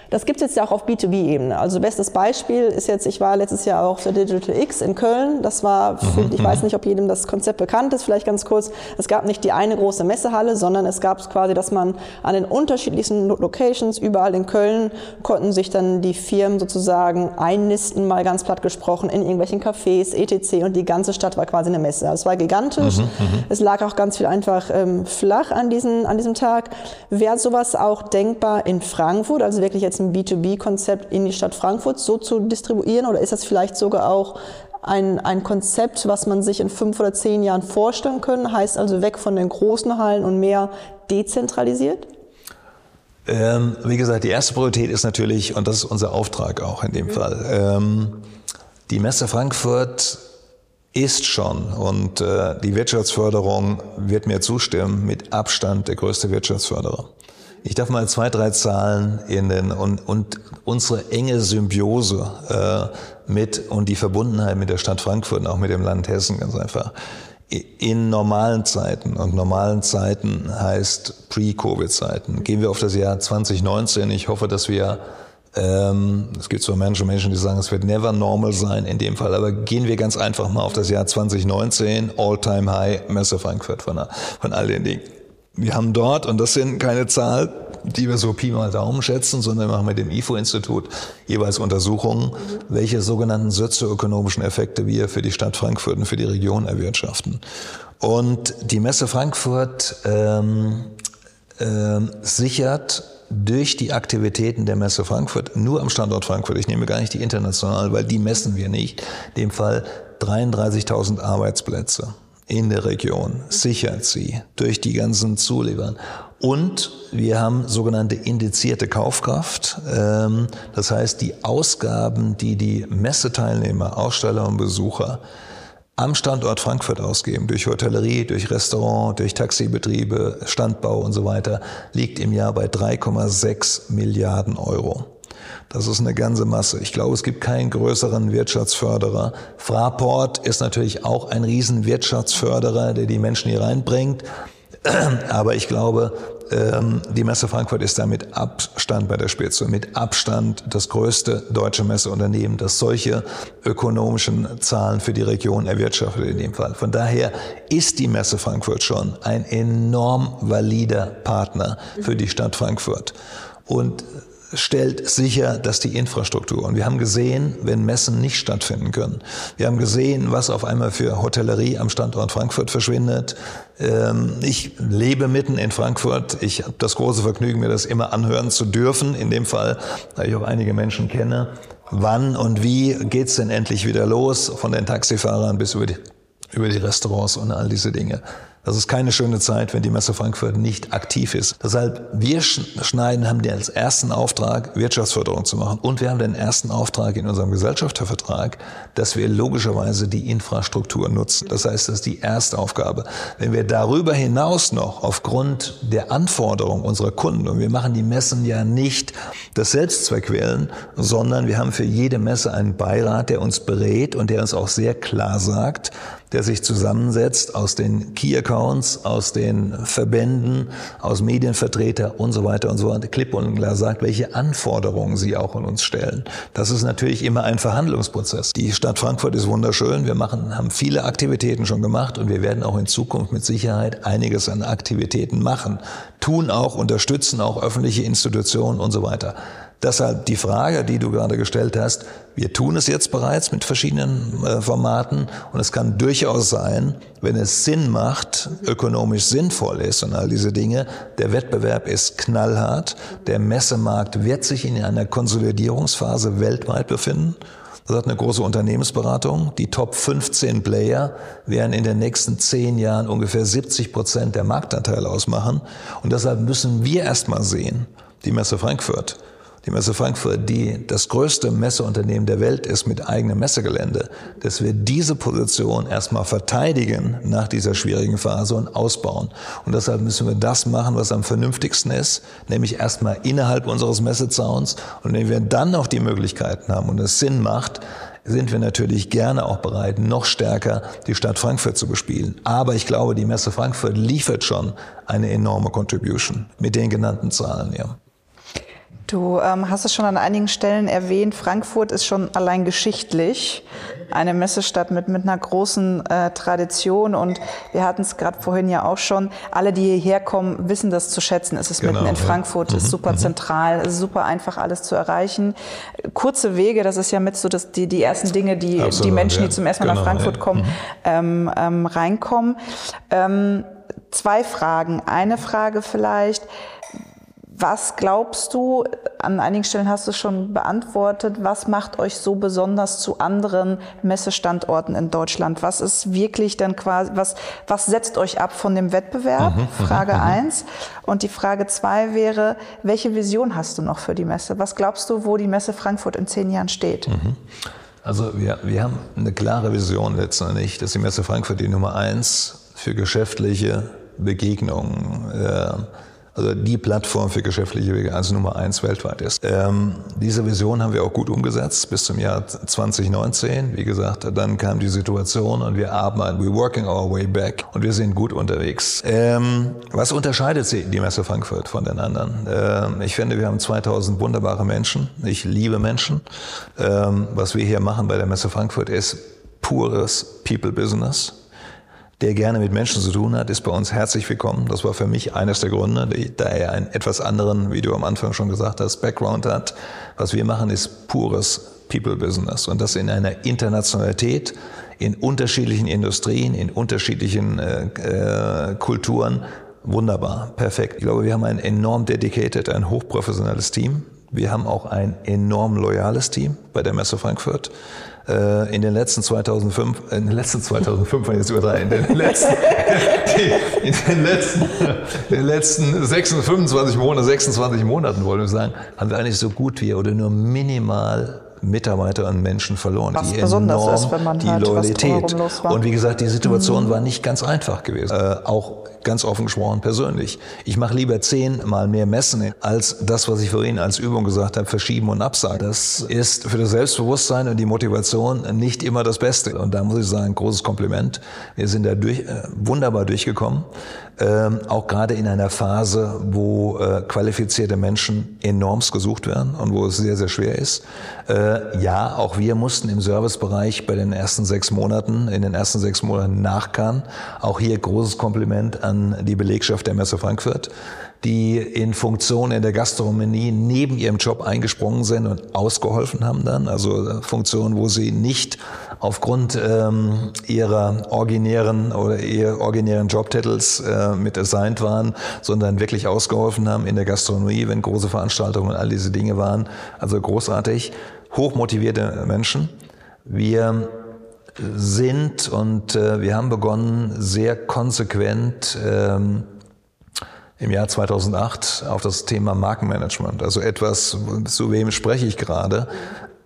Das gibt es jetzt ja auch auf B2B-Ebene. Also bestes Beispiel ist jetzt, ich war letztes Jahr auch für Digital X in Köln. Das war, für, mhm, ich weiß mhm. nicht, ob jedem das Konzept bekannt ist, vielleicht ganz kurz. Es gab nicht die eine große Messehalle, sondern es gab quasi, dass man an den unterschiedlichsten Locations überall in Köln konnten sich dann die Firmen sozusagen einnisten, mal ganz platt gesprochen, in irgendwelchen Cafés, etc. Und die ganze Stadt war quasi eine Messe. Also es war gigantisch. Mhm, mhm, es lag auch ganz viel einfach ähm, flach an, diesen, an diesem Tag. Wäre sowas auch denkbar in Frankfurt, also wirklich jetzt jetzt ein B2B-Konzept in die Stadt Frankfurt so zu distribuieren oder ist das vielleicht sogar auch ein, ein Konzept, was man sich in fünf oder zehn Jahren vorstellen können? Heißt also weg von den großen Hallen und mehr dezentralisiert? Ähm, wie gesagt, die erste Priorität ist natürlich, und das ist unser Auftrag auch in dem mhm. Fall, ähm, die Messe Frankfurt ist schon, und äh, die Wirtschaftsförderung wird mir zustimmen, mit Abstand der größte Wirtschaftsförderer. Ich darf mal zwei, drei Zahlen in den und, und unsere enge Symbiose äh, mit und die Verbundenheit mit der Stadt Frankfurt und auch mit dem Land Hessen ganz einfach. in normalen Zeiten, und normalen Zeiten heißt Pre-Covid-Zeiten, gehen wir auf das Jahr 2019. Ich hoffe, dass wir, ähm, es gibt zwar Menschen, Menschen, die sagen, es wird never normal sein in dem Fall, aber gehen wir ganz einfach mal auf das Jahr 2019, All-Time High, Messe Frankfurt von, von all den Dingen. Wir haben dort, und das sind keine Zahlen, die wir so Pi mal Daumen schätzen, sondern wir machen mit dem IFO-Institut jeweils Untersuchungen, welche sogenannten sozioökonomischen Effekte wir für die Stadt Frankfurt und für die Region erwirtschaften. Und die Messe Frankfurt ähm, äh, sichert durch die Aktivitäten der Messe Frankfurt, nur am Standort Frankfurt, ich nehme gar nicht die internationalen, weil die messen wir nicht, in dem Fall 33.000 Arbeitsplätze in der Region, sichert sie durch die ganzen Zuliefern. Und wir haben sogenannte indizierte Kaufkraft. Ähm, das heißt, die Ausgaben, die die Messeteilnehmer, Aussteller und Besucher am Standort Frankfurt ausgeben, durch Hotellerie, durch Restaurant, durch Taxibetriebe, Standbau und so weiter, liegt im Jahr bei 3,6 Milliarden Euro. Das ist eine ganze Masse. Ich glaube, es gibt keinen größeren Wirtschaftsförderer. Fraport ist natürlich auch ein riesen Wirtschaftsförderer, der die Menschen hier reinbringt. Aber ich glaube, ähm, die Messe Frankfurt ist da mit Abstand bei der Spitze, mit Abstand das größte deutsche Messeunternehmen, das solche ökonomischen Zahlen für die Region erwirtschaftet in dem Fall. Von daher ist die Messe Frankfurt schon ein enorm valider Partner für die Stadt Frankfurt. Und stellt sicher, dass die Infrastruktur, und wir haben gesehen, wenn Messen nicht stattfinden können, wir haben gesehen, was auf einmal für Hotellerie am Standort Frankfurt verschwindet. Ähm, ich lebe mitten in Frankfurt. Ich habe das große Vergnügen, mir das immer anhören zu dürfen. In dem Fall, da ich auch einige Menschen kenne. Wann und wie geht's denn endlich wieder los? Von den Taxifahrern bis über die, über die Restaurants und all diese Dinge. Das ist keine schöne Zeit, wenn die Messe Frankfurt nicht aktiv ist. Deshalb, wir schneiden, haben den als ersten Auftrag, Wirtschaftsförderung zu machen. Und wir haben den ersten Auftrag in unserem Gesellschaftervertrag, dass wir logischerweise die Infrastruktur nutzen. Das heißt, das ist die erste Aufgabe. Wenn wir darüber hinaus noch aufgrund der Anforderungen unserer Kunden, und wir machen die Messen ja nicht das Selbstzweck wählen, sondern wir haben für jede Messe einen Beirat, der uns berät und der uns auch sehr klar sagt, der sich zusammensetzt aus den Key Accounts, aus den Verbänden, aus Medienvertreter und so weiter und so weiter, klipp und klar sagt, welche Anforderungen sie auch an uns stellen. Das ist natürlich immer ein Verhandlungsprozess. Die Stadt Frankfurt ist wunderschön. Wir machen, haben viele Aktivitäten schon gemacht und wir werden auch in Zukunft mit Sicherheit einiges an Aktivitäten machen, tun auch, unterstützen auch öffentliche Institutionen und so weiter. Deshalb die Frage, die du gerade gestellt hast, wir tun es jetzt bereits mit verschiedenen äh, Formaten und es kann durchaus sein, wenn es Sinn macht, ökonomisch sinnvoll ist und all diese Dinge, der Wettbewerb ist knallhart, der Messemarkt wird sich in einer Konsolidierungsphase weltweit befinden. Das hat eine große Unternehmensberatung. Die Top 15 Player werden in den nächsten zehn Jahren ungefähr 70 Prozent der Marktanteile ausmachen. Und deshalb müssen wir erstmal sehen, die Messe Frankfurt, die Messe Frankfurt, die das größte Messeunternehmen der Welt ist mit eigenem Messegelände, dass wir diese Position erstmal verteidigen nach dieser schwierigen Phase und ausbauen. Und deshalb müssen wir das machen, was am vernünftigsten ist, nämlich erstmal innerhalb unseres Messezauns. Und wenn wir dann noch die Möglichkeiten haben und es Sinn macht, sind wir natürlich gerne auch bereit, noch stärker die Stadt Frankfurt zu bespielen. Aber ich glaube, die Messe Frankfurt liefert schon eine enorme Contribution mit den genannten Zahlen. Ja. Du ähm, hast es schon an einigen Stellen erwähnt, Frankfurt ist schon allein geschichtlich eine Messestadt mit, mit einer großen äh, Tradition und wir hatten es gerade vorhin ja auch schon, alle, die hierher kommen, wissen das zu schätzen. Es ist genau, mitten in Frankfurt, ja. ist mhm, super mhm. zentral, ist super einfach alles zu erreichen. Kurze Wege, das ist ja mit so das, die, die ersten Dinge, die Absolut, die Menschen, ja. die zum ersten Mal genau, nach Frankfurt ja. kommen, mhm. ähm, ähm, reinkommen. Ähm, zwei Fragen. Eine Frage vielleicht, was glaubst du, an einigen Stellen hast du es schon beantwortet, was macht euch so besonders zu anderen Messestandorten in Deutschland? Was ist wirklich dann quasi, was, was setzt euch ab von dem Wettbewerb? Mhm, mhm Frage mhm. eins. Und die Frage zwei wäre, welche Vision hast du noch für die Messe? Was glaubst du, wo die Messe Frankfurt in zehn Jahren steht? Mhm. Also wir, wir haben eine klare Vision letztendlich, dass die Messe Frankfurt die Nummer eins für geschäftliche Begegnungen äh, also die Plattform für geschäftliche Wege als Nummer eins weltweit ist. Ähm, diese Vision haben wir auch gut umgesetzt bis zum Jahr 2019. Wie gesagt, dann kam die Situation und wir arbeiten, we're working our way back und wir sind gut unterwegs. Ähm, was unterscheidet sie, die Messe Frankfurt von den anderen? Ähm, ich finde, wir haben 2000 wunderbare Menschen. Ich liebe Menschen. Ähm, was wir hier machen bei der Messe Frankfurt ist pures People Business der gerne mit Menschen zu tun hat, ist bei uns herzlich willkommen. Das war für mich eines der Gründe, da er einen etwas anderen, wie du am Anfang schon gesagt hast, Background hat. Was wir machen, ist pures People Business und das in einer Internationalität, in unterschiedlichen Industrien, in unterschiedlichen äh, äh, Kulturen. Wunderbar, perfekt. Ich glaube, wir haben ein enorm dedicated, ein hochprofessionelles Team. Wir haben auch ein enorm loyales Team bei der Messe Frankfurt. Äh, in den letzten 2005, in den letzten 2005, jetzt übertreiben, in den letzten, in den letzten, in den letzten 26, 25 Monaten, 26 Monaten, wollen wir sagen, haben wir eigentlich so gut wie oder nur minimal Mitarbeiter und Menschen verloren. Was die besonders ist, wenn man die halt Loyalität. Und wie gesagt, die Situation mhm. war nicht ganz einfach gewesen. Äh, auch ganz offen gesprochen persönlich. Ich mache lieber zehnmal mehr Messen, als das, was ich vorhin als Übung gesagt habe, verschieben und absagen. Das ist für das Selbstbewusstsein und die Motivation nicht immer das Beste. Und da muss ich sagen, großes Kompliment. Wir sind da durch, äh, wunderbar durchgekommen. Ähm, auch gerade in einer Phase, wo äh, qualifizierte Menschen enormst gesucht werden und wo es sehr, sehr schwer ist. Äh, ja, auch wir mussten im Servicebereich bei den ersten sechs Monaten, in den ersten sechs Monaten nachkarren. Auch hier großes Kompliment an die Belegschaft der Messe Frankfurt die in Funktion in der Gastronomie neben ihrem Job eingesprungen sind und ausgeholfen haben dann. Also Funktionen, wo sie nicht aufgrund ähm, ihrer originären oder ihr originären Jobtitels äh, mit assigned waren, sondern wirklich ausgeholfen haben in der Gastronomie, wenn große Veranstaltungen und all diese Dinge waren. Also großartig, hochmotivierte Menschen. Wir sind und äh, wir haben begonnen, sehr konsequent ähm, im Jahr 2008 auf das Thema Markenmanagement. Also etwas, zu wem spreche ich gerade?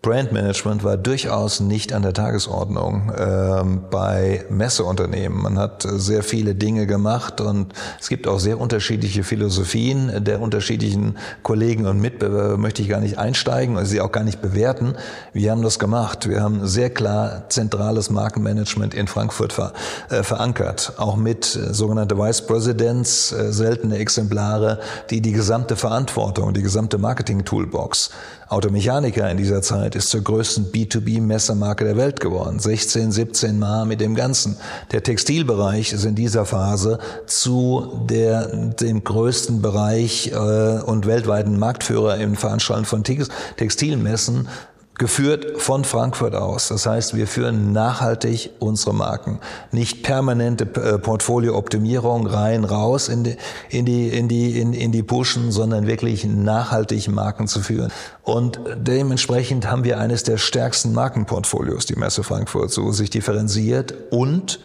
Brandmanagement war durchaus nicht an der Tagesordnung ähm, bei Messeunternehmen. Man hat sehr viele Dinge gemacht und es gibt auch sehr unterschiedliche Philosophien der unterschiedlichen Kollegen und Mitbewerber. Möchte ich gar nicht einsteigen und sie auch gar nicht bewerten. Wir haben das gemacht. Wir haben sehr klar zentrales Markenmanagement in Frankfurt ver, äh, verankert, auch mit äh, sogenannte Vice Presidents, äh, seltene Exemplare, die die gesamte Verantwortung, die gesamte Marketing-Toolbox Automechaniker in dieser Zeit ist zur größten B2B-Messermarke der Welt geworden. 16, 17 Mal mit dem Ganzen. Der Textilbereich ist in dieser Phase zu der, dem größten Bereich äh, und weltweiten Marktführer im Veranstalten von Textilmessen geführt von Frankfurt aus. Das heißt, wir führen nachhaltig unsere Marken. Nicht permanente äh, Portfoliooptimierung rein, raus in die, in die, in die, in, in die Pushen, sondern wirklich nachhaltig Marken zu führen. Und dementsprechend haben wir eines der stärksten Markenportfolios, die Messe Frankfurt, so sich differenziert und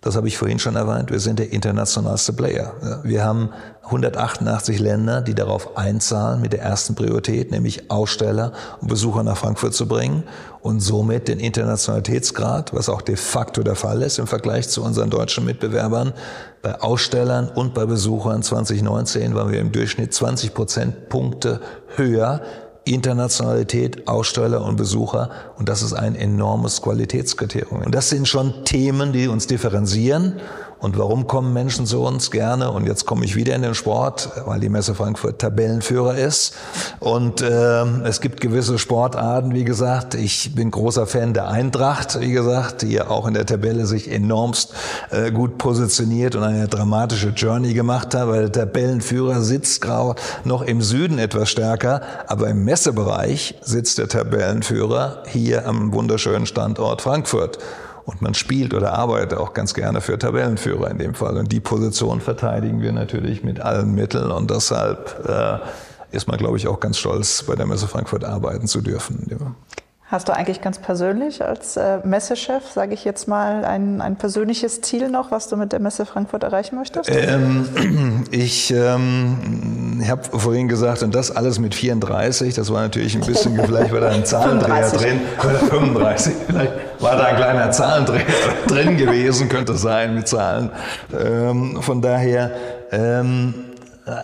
das habe ich vorhin schon erwähnt. Wir sind der internationalste Player. Wir haben 188 Länder, die darauf einzahlen, mit der ersten Priorität, nämlich Aussteller und Besucher nach Frankfurt zu bringen und somit den Internationalitätsgrad, was auch de facto der Fall ist im Vergleich zu unseren deutschen Mitbewerbern, bei Ausstellern und bei Besuchern 2019 waren wir im Durchschnitt 20 Prozentpunkte höher Internationalität, Aussteller und Besucher. Und das ist ein enormes Qualitätskriterium. Und das sind schon Themen, die uns differenzieren und warum kommen Menschen zu uns gerne? Und jetzt komme ich wieder in den Sport, weil die Messe Frankfurt Tabellenführer ist. Und äh, es gibt gewisse Sportarten, wie gesagt. Ich bin großer Fan der Eintracht, wie gesagt, die ja auch in der Tabelle sich enormst äh, gut positioniert und eine dramatische Journey gemacht hat, weil der Tabellenführer sitzt grau noch im Süden etwas stärker, aber im Messebereich sitzt der Tabellenführer hier am wunderschönen Standort Frankfurt. Und man spielt oder arbeitet auch ganz gerne für Tabellenführer in dem Fall. Und die Position verteidigen wir natürlich mit allen Mitteln. Und deshalb äh, ist man, glaube ich, auch ganz stolz, bei der Messe Frankfurt arbeiten zu dürfen. Ja. Hast du eigentlich ganz persönlich als äh, Messechef, sage ich jetzt mal, ein, ein persönliches Ziel noch, was du mit der Messe Frankfurt erreichen möchtest? Ähm, ich ähm, habe vorhin gesagt, und das alles mit 34, das war natürlich ein bisschen, vielleicht war da ein Zahlendreher drin, 35, vielleicht war da ein kleiner Zahlendreher drin gewesen, könnte sein mit Zahlen. Ähm, von daher, ähm,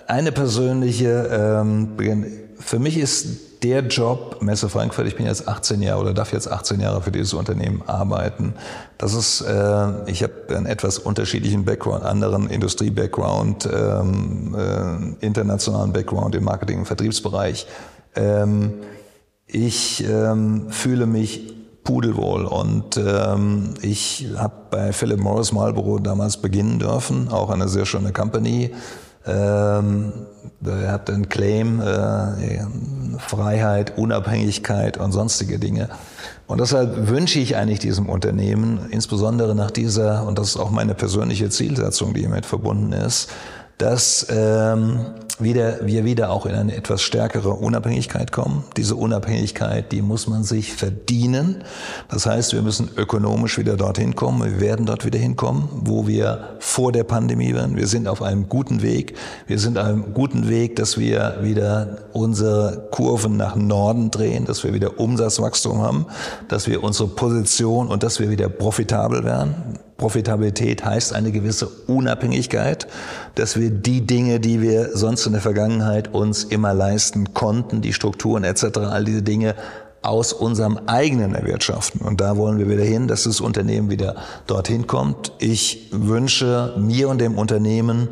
eine persönliche, ähm, für mich ist der Job Messe Frankfurt, ich bin jetzt 18 Jahre oder darf jetzt 18 Jahre für dieses Unternehmen arbeiten. Das ist, äh, ich habe einen etwas unterschiedlichen Background, anderen Industrie-Background, ähm, äh, internationalen Background im Marketing- und Vertriebsbereich. Ähm, ich ähm, fühle mich pudelwohl und ähm, ich habe bei Philip Morris Marlboro damals beginnen dürfen, auch eine sehr schöne Company. Ähm, er hat einen Claim, äh, Freiheit, Unabhängigkeit und sonstige Dinge. Und deshalb wünsche ich eigentlich diesem Unternehmen, insbesondere nach dieser, und das ist auch meine persönliche Zielsetzung, die hiermit verbunden ist, dass ähm, wieder, wir wieder auch in eine etwas stärkere Unabhängigkeit kommen. Diese Unabhängigkeit, die muss man sich verdienen. Das heißt, wir müssen ökonomisch wieder dorthin kommen. Wir werden dort wieder hinkommen, wo wir vor der Pandemie waren. Wir sind auf einem guten Weg. Wir sind auf einem guten Weg, dass wir wieder unsere Kurven nach Norden drehen, dass wir wieder Umsatzwachstum haben, dass wir unsere Position und dass wir wieder profitabel werden. Profitabilität heißt eine gewisse Unabhängigkeit, dass wir die Dinge, die wir sonst in der Vergangenheit uns immer leisten konnten, die Strukturen etc., all diese Dinge aus unserem eigenen erwirtschaften. Und da wollen wir wieder hin, dass das Unternehmen wieder dorthin kommt. Ich wünsche mir und dem Unternehmen,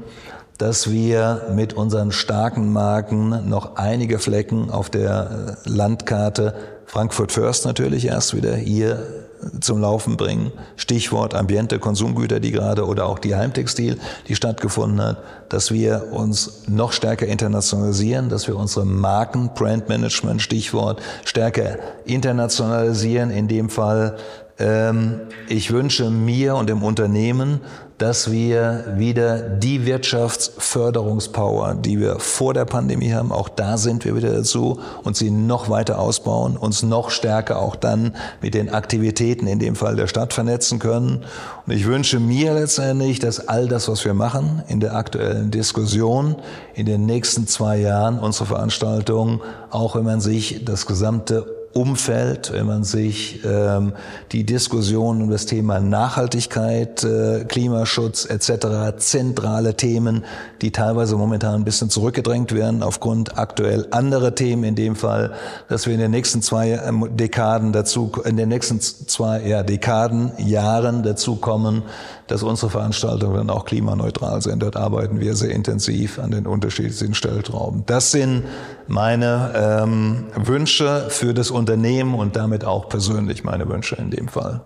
dass wir mit unseren starken Marken noch einige Flecken auf der Landkarte Frankfurt First natürlich erst wieder hier zum Laufen bringen. Stichwort Ambiente, Konsumgüter, die gerade oder auch die Heimtextil, die stattgefunden hat, dass wir uns noch stärker internationalisieren, dass wir unsere Marken, Brandmanagement, Stichwort, stärker internationalisieren. In dem Fall, ich wünsche mir und dem Unternehmen, dass wir wieder die Wirtschaftsförderungspower, die wir vor der Pandemie haben, auch da sind wir wieder dazu und sie noch weiter ausbauen, uns noch stärker auch dann mit den Aktivitäten in dem Fall der Stadt vernetzen können. Und ich wünsche mir letztendlich, dass all das, was wir machen in der aktuellen Diskussion in den nächsten zwei Jahren unsere Veranstaltungen, auch wenn man sich das gesamte Umfeld, wenn man sich ähm, die Diskussion um das Thema Nachhaltigkeit, äh, Klimaschutz etc., zentrale Themen, die teilweise momentan ein bisschen zurückgedrängt werden aufgrund aktuell anderer Themen, in dem Fall, dass wir in den nächsten zwei ähm, Dekaden dazu, in den nächsten zwei ja, Dekaden, Jahren dazu kommen, dass unsere Veranstaltungen dann auch klimaneutral sind. Dort arbeiten wir sehr intensiv an den unterschiedlichen Stelltrauben. Das sind meine ähm, Wünsche für das Unternehmen und damit auch persönlich meine Wünsche in dem Fall.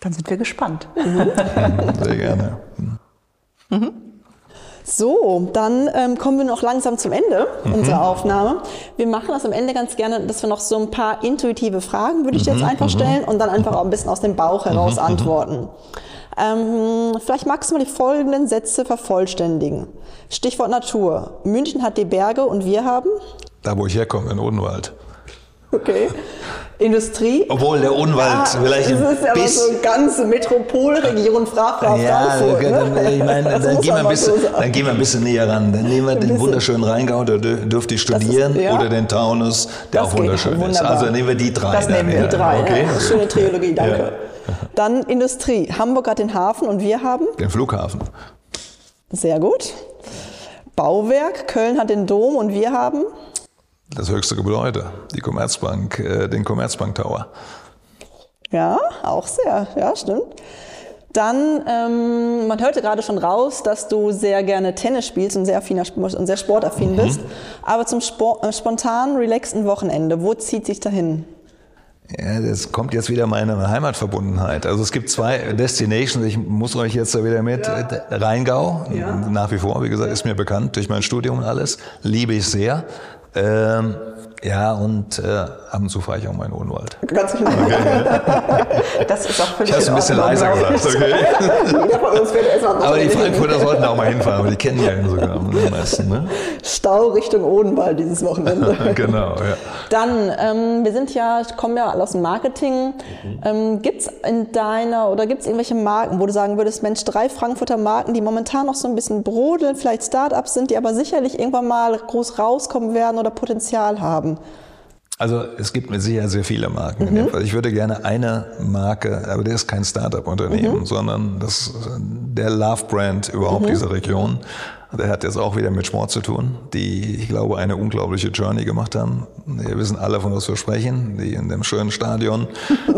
Dann sind wir gespannt. Sehr gerne. Mhm. So, dann ähm, kommen wir noch langsam zum Ende mhm. unserer Aufnahme. Wir machen das am Ende ganz gerne, dass wir noch so ein paar intuitive Fragen, würde ich jetzt mhm. einfach mhm. stellen, und dann einfach auch ein bisschen aus dem Bauch heraus mhm. antworten. Ähm, vielleicht magst du mal die folgenden Sätze vervollständigen. Stichwort Natur. München hat die Berge und wir haben? Da, wo ich herkomme, in Odenwald. Okay. Industrie. Obwohl der Unwald ah, vielleicht ein Das ist aber so eine ganze Metropolregion Fra Fra ja, Frankfurt. Ne? Ich meine, dann, gehen wir ein bisschen, dann gehen wir ein bisschen näher ran. Dann nehmen wir den wunderschönen Rheingau, da dürfte ich studieren, ist, ja. oder den Taunus, der das auch wunderschön ist. Also nehmen wir die drei. Das nehmen wir die drei. Okay. Ja. Schöne Trilogie, danke. Dann Industrie. Hamburg hat den Hafen und wir haben? Den Flughafen. Sehr gut. Bauwerk. Köln hat den Dom und wir haben? Das höchste Gebäude, die Commerzbank, äh, den Commerzbank Tower. Ja, auch sehr. Ja, stimmt. Dann, ähm, man hörte gerade schon raus, dass du sehr gerne Tennis spielst und sehr, affiner, und sehr sportaffin mhm. bist. Aber zum Sport, äh, spontanen, relaxten Wochenende, wo zieht sich dahin? Ja, das kommt jetzt wieder meine Heimatverbundenheit. Also es gibt zwei Destinations. Ich muss euch jetzt da wieder mit. Ja. Rheingau, ja. nach wie vor, wie gesagt, ist mir bekannt durch mein Studium und alles. Liebe ich sehr. Ähm, ja, und äh, ab und zu fahre ich auch mal in Odenwald. Ganz okay. Das ist auch völlig Ich habe es ein bisschen leiser gesagt, okay. aber die Frankfurter sollten auch mal hinfahren, aber die kennen die ja sogar am meisten. Ne? Stau Richtung Odenwald dieses Wochenende. genau, ja. Dann, ähm, wir sind ja, kommen ja alle aus dem Marketing. Mhm. Ähm, gibt es in deiner, oder gibt es irgendwelche Marken, wo du sagen würdest, Mensch, drei Frankfurter Marken, die momentan noch so ein bisschen brodeln, vielleicht Startups sind, die aber sicherlich irgendwann mal groß rauskommen werden oder Potenzial haben? Also es gibt mit Sicherheit sehr viele Marken. Mhm. Ich würde gerne eine Marke, aber der ist kein Startup-Unternehmen, mhm. sondern das der Love-Brand überhaupt mhm. dieser Region. Der hat jetzt auch wieder mit Sport zu tun, die, ich glaube, eine unglaubliche Journey gemacht haben. Wir wissen alle, von was wir sprechen, die in dem schönen Stadion,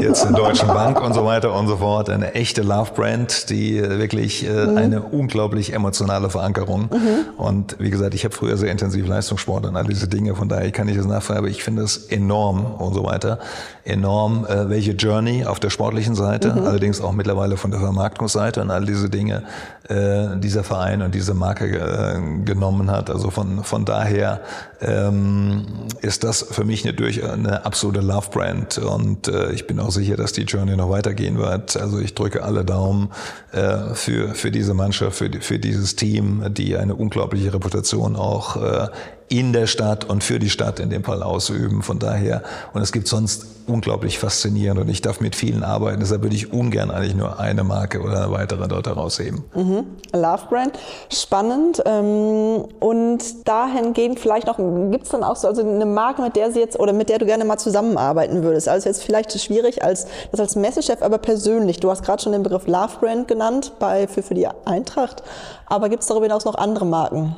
jetzt in Deutschen Bank und so weiter und so fort. Eine echte Love-Brand, die wirklich mhm. eine unglaublich emotionale Verankerung. Mhm. Und wie gesagt, ich habe früher sehr intensiv Leistungssport und all diese Dinge, von daher kann ich das nachfragen, aber ich finde es enorm und so weiter, enorm, äh, welche Journey auf der sportlichen Seite, mhm. allerdings auch mittlerweile von der Vermarktungsseite und all diese Dinge, äh, dieser Verein und diese Marke äh, genommen hat. Also von, von daher ähm, ist das für mich eine, eine absolute Love-Brand und äh, ich bin auch sicher, dass die Journey noch weitergehen wird. Also ich drücke alle Daumen äh, für, für diese Mannschaft, für, für dieses Team, die eine unglaubliche Reputation auch äh, in der Stadt und für die Stadt in dem Fall ausüben. Von daher, und es gibt sonst unglaublich faszinierend und ich darf mit vielen arbeiten, deshalb würde ich ungern eigentlich nur eine Marke oder eine weitere dort herausheben. Mhm. Love Brand, spannend. Ähm, und dahingehend vielleicht noch, gibt es dann auch so also eine Marke, mit der Sie jetzt oder mit der du gerne mal zusammenarbeiten würdest? Also jetzt vielleicht schwierig als das als Messechef, aber persönlich. Du hast gerade schon den Begriff Love Brand genannt bei, für, für die Eintracht. Aber gibt es darüber hinaus noch andere Marken?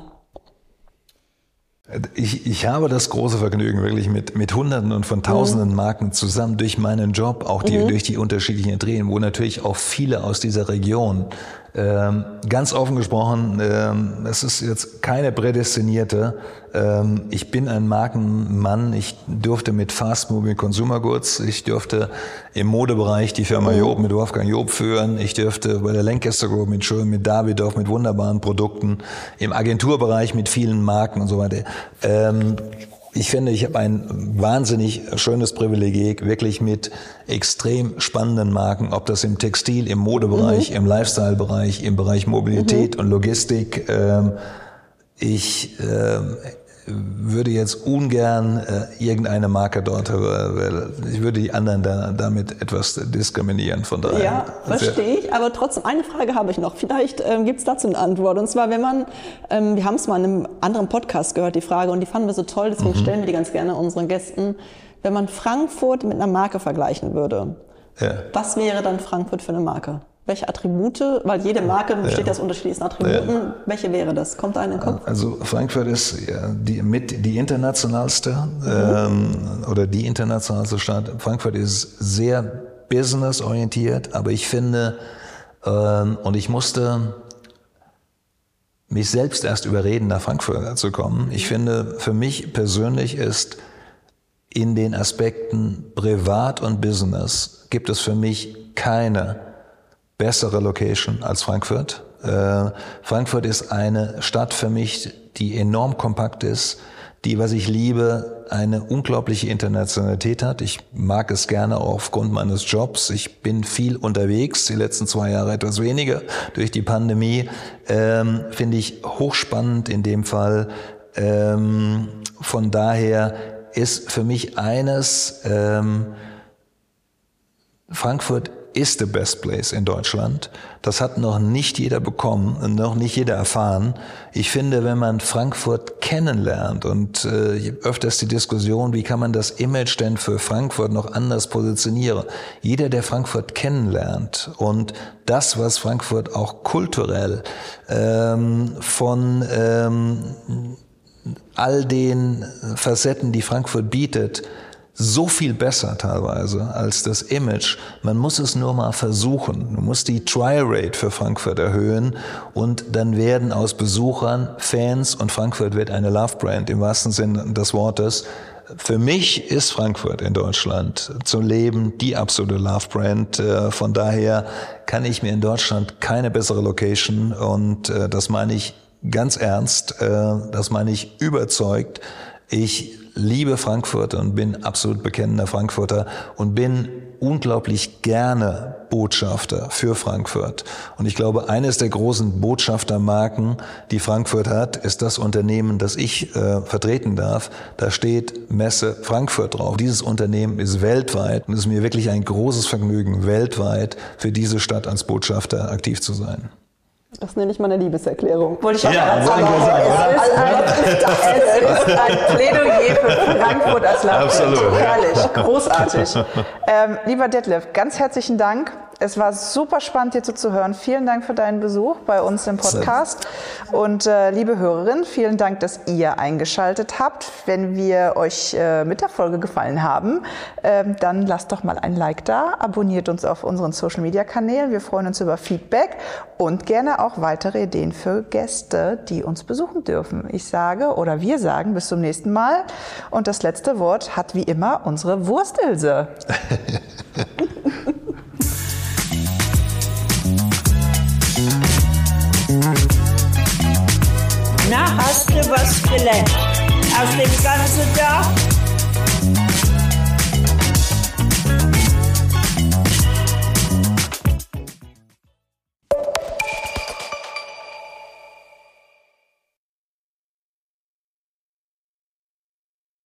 Ich, ich habe das große Vergnügen, wirklich mit, mit Hunderten und von Tausenden mhm. Marken zusammen durch meinen Job, auch die, mhm. durch die unterschiedlichen Drehen, wo natürlich auch viele aus dieser Region ähm, ganz offen gesprochen, ähm, es ist jetzt keine prädestinierte. Ähm, ich bin ein Markenmann. Ich durfte mit Fast Moving Consumer Goods, ich durfte im Modebereich die Firma mhm. Job mit Wolfgang Job führen. Ich durfte bei der Lancaster Group mit Schön, mit Davidoff, mit wunderbaren Produkten. Im Agenturbereich mit vielen Marken und so weiter. Ich finde, ich habe ein wahnsinnig schönes Privileg, wirklich mit extrem spannenden Marken, ob das im Textil, im Modebereich, mhm. im Lifestyle-Bereich, im Bereich Mobilität mhm. und Logistik. Ähm, ich äh, würde jetzt ungern äh, irgendeine Marke dort, weil ich würde die anderen da, damit etwas diskriminieren. Von daher. Ja, verstehe ich. Aber trotzdem, eine Frage habe ich noch. Vielleicht ähm, gibt es dazu eine Antwort. Und zwar, wenn man, ähm, wir haben es mal in einem anderen Podcast gehört, die Frage, und die fanden wir so toll, deswegen mhm. stellen wir die ganz gerne unseren Gästen. Wenn man Frankfurt mit einer Marke vergleichen würde, ja. was wäre dann Frankfurt für eine Marke? Welche Attribute, weil jede Marke besteht ja. aus unterschiedlichen Attributen, ja. welche wäre das? Kommt da in den Kopf? Also Frankfurt ist die, mit die internationalste mhm. ähm, oder die internationalste Stadt. Frankfurt ist sehr businessorientiert, aber ich finde, ähm, und ich musste mich selbst erst überreden, nach Frankfurt zu kommen. Ich finde, für mich persönlich ist in den Aspekten Privat und Business gibt es für mich keine bessere Location als Frankfurt. Äh, Frankfurt ist eine Stadt für mich, die enorm kompakt ist, die, was ich liebe, eine unglaubliche Internationalität hat. Ich mag es gerne aufgrund meines Jobs. Ich bin viel unterwegs, die letzten zwei Jahre etwas weniger durch die Pandemie. Ähm, Finde ich hochspannend in dem Fall. Ähm, von daher ist für mich eines, ähm, Frankfurt ist the best place in Deutschland. Das hat noch nicht jeder bekommen und noch nicht jeder erfahren. Ich finde, wenn man Frankfurt kennenlernt und äh, öfters die Diskussion, wie kann man das Image denn für Frankfurt noch anders positionieren? Jeder, der Frankfurt kennenlernt und das, was Frankfurt auch kulturell ähm, von ähm, all den Facetten, die Frankfurt bietet, so viel besser teilweise als das Image. Man muss es nur mal versuchen. Man muss die Trial Rate für Frankfurt erhöhen und dann werden aus Besuchern Fans und Frankfurt wird eine Love Brand im wahrsten Sinne des Wortes. Für mich ist Frankfurt in Deutschland zu leben die absolute Love Brand. Äh, von daher kann ich mir in Deutschland keine bessere Location und äh, das meine ich ganz ernst, äh, das meine ich überzeugt. Ich liebe Frankfurt und bin absolut bekennender Frankfurter und bin unglaublich gerne Botschafter für Frankfurt. Und ich glaube, eines der großen Botschaftermarken, die Frankfurt hat, ist das Unternehmen, das ich äh, vertreten darf. Da steht Messe Frankfurt drauf. Dieses Unternehmen ist weltweit und es ist mir wirklich ein großes Vergnügen, weltweit für diese Stadt als Botschafter aktiv zu sein. Das nenne ich mal eine Liebeserklärung. Wollte ich auch ja, sagen. Es ist, es ist ein Plädoyer für Frankfurt als Land. Absolut. Herrlich, großartig. Ähm, lieber Detlef, ganz herzlichen Dank. Es war super spannend, dir zuzuhören. Vielen Dank für deinen Besuch bei uns im Podcast. Und äh, liebe Hörerinnen, vielen Dank, dass ihr eingeschaltet habt. Wenn wir euch äh, mit der Folge gefallen haben, äh, dann lasst doch mal ein Like da, abonniert uns auf unseren Social Media Kanälen. Wir freuen uns über Feedback und gerne auch weitere Ideen für Gäste, die uns besuchen dürfen. Ich sage oder wir sagen bis zum nächsten Mal. Und das letzte Wort hat wie immer unsere Wurstilse. Na, hast du was gelernt? Aus dem ganzen Tag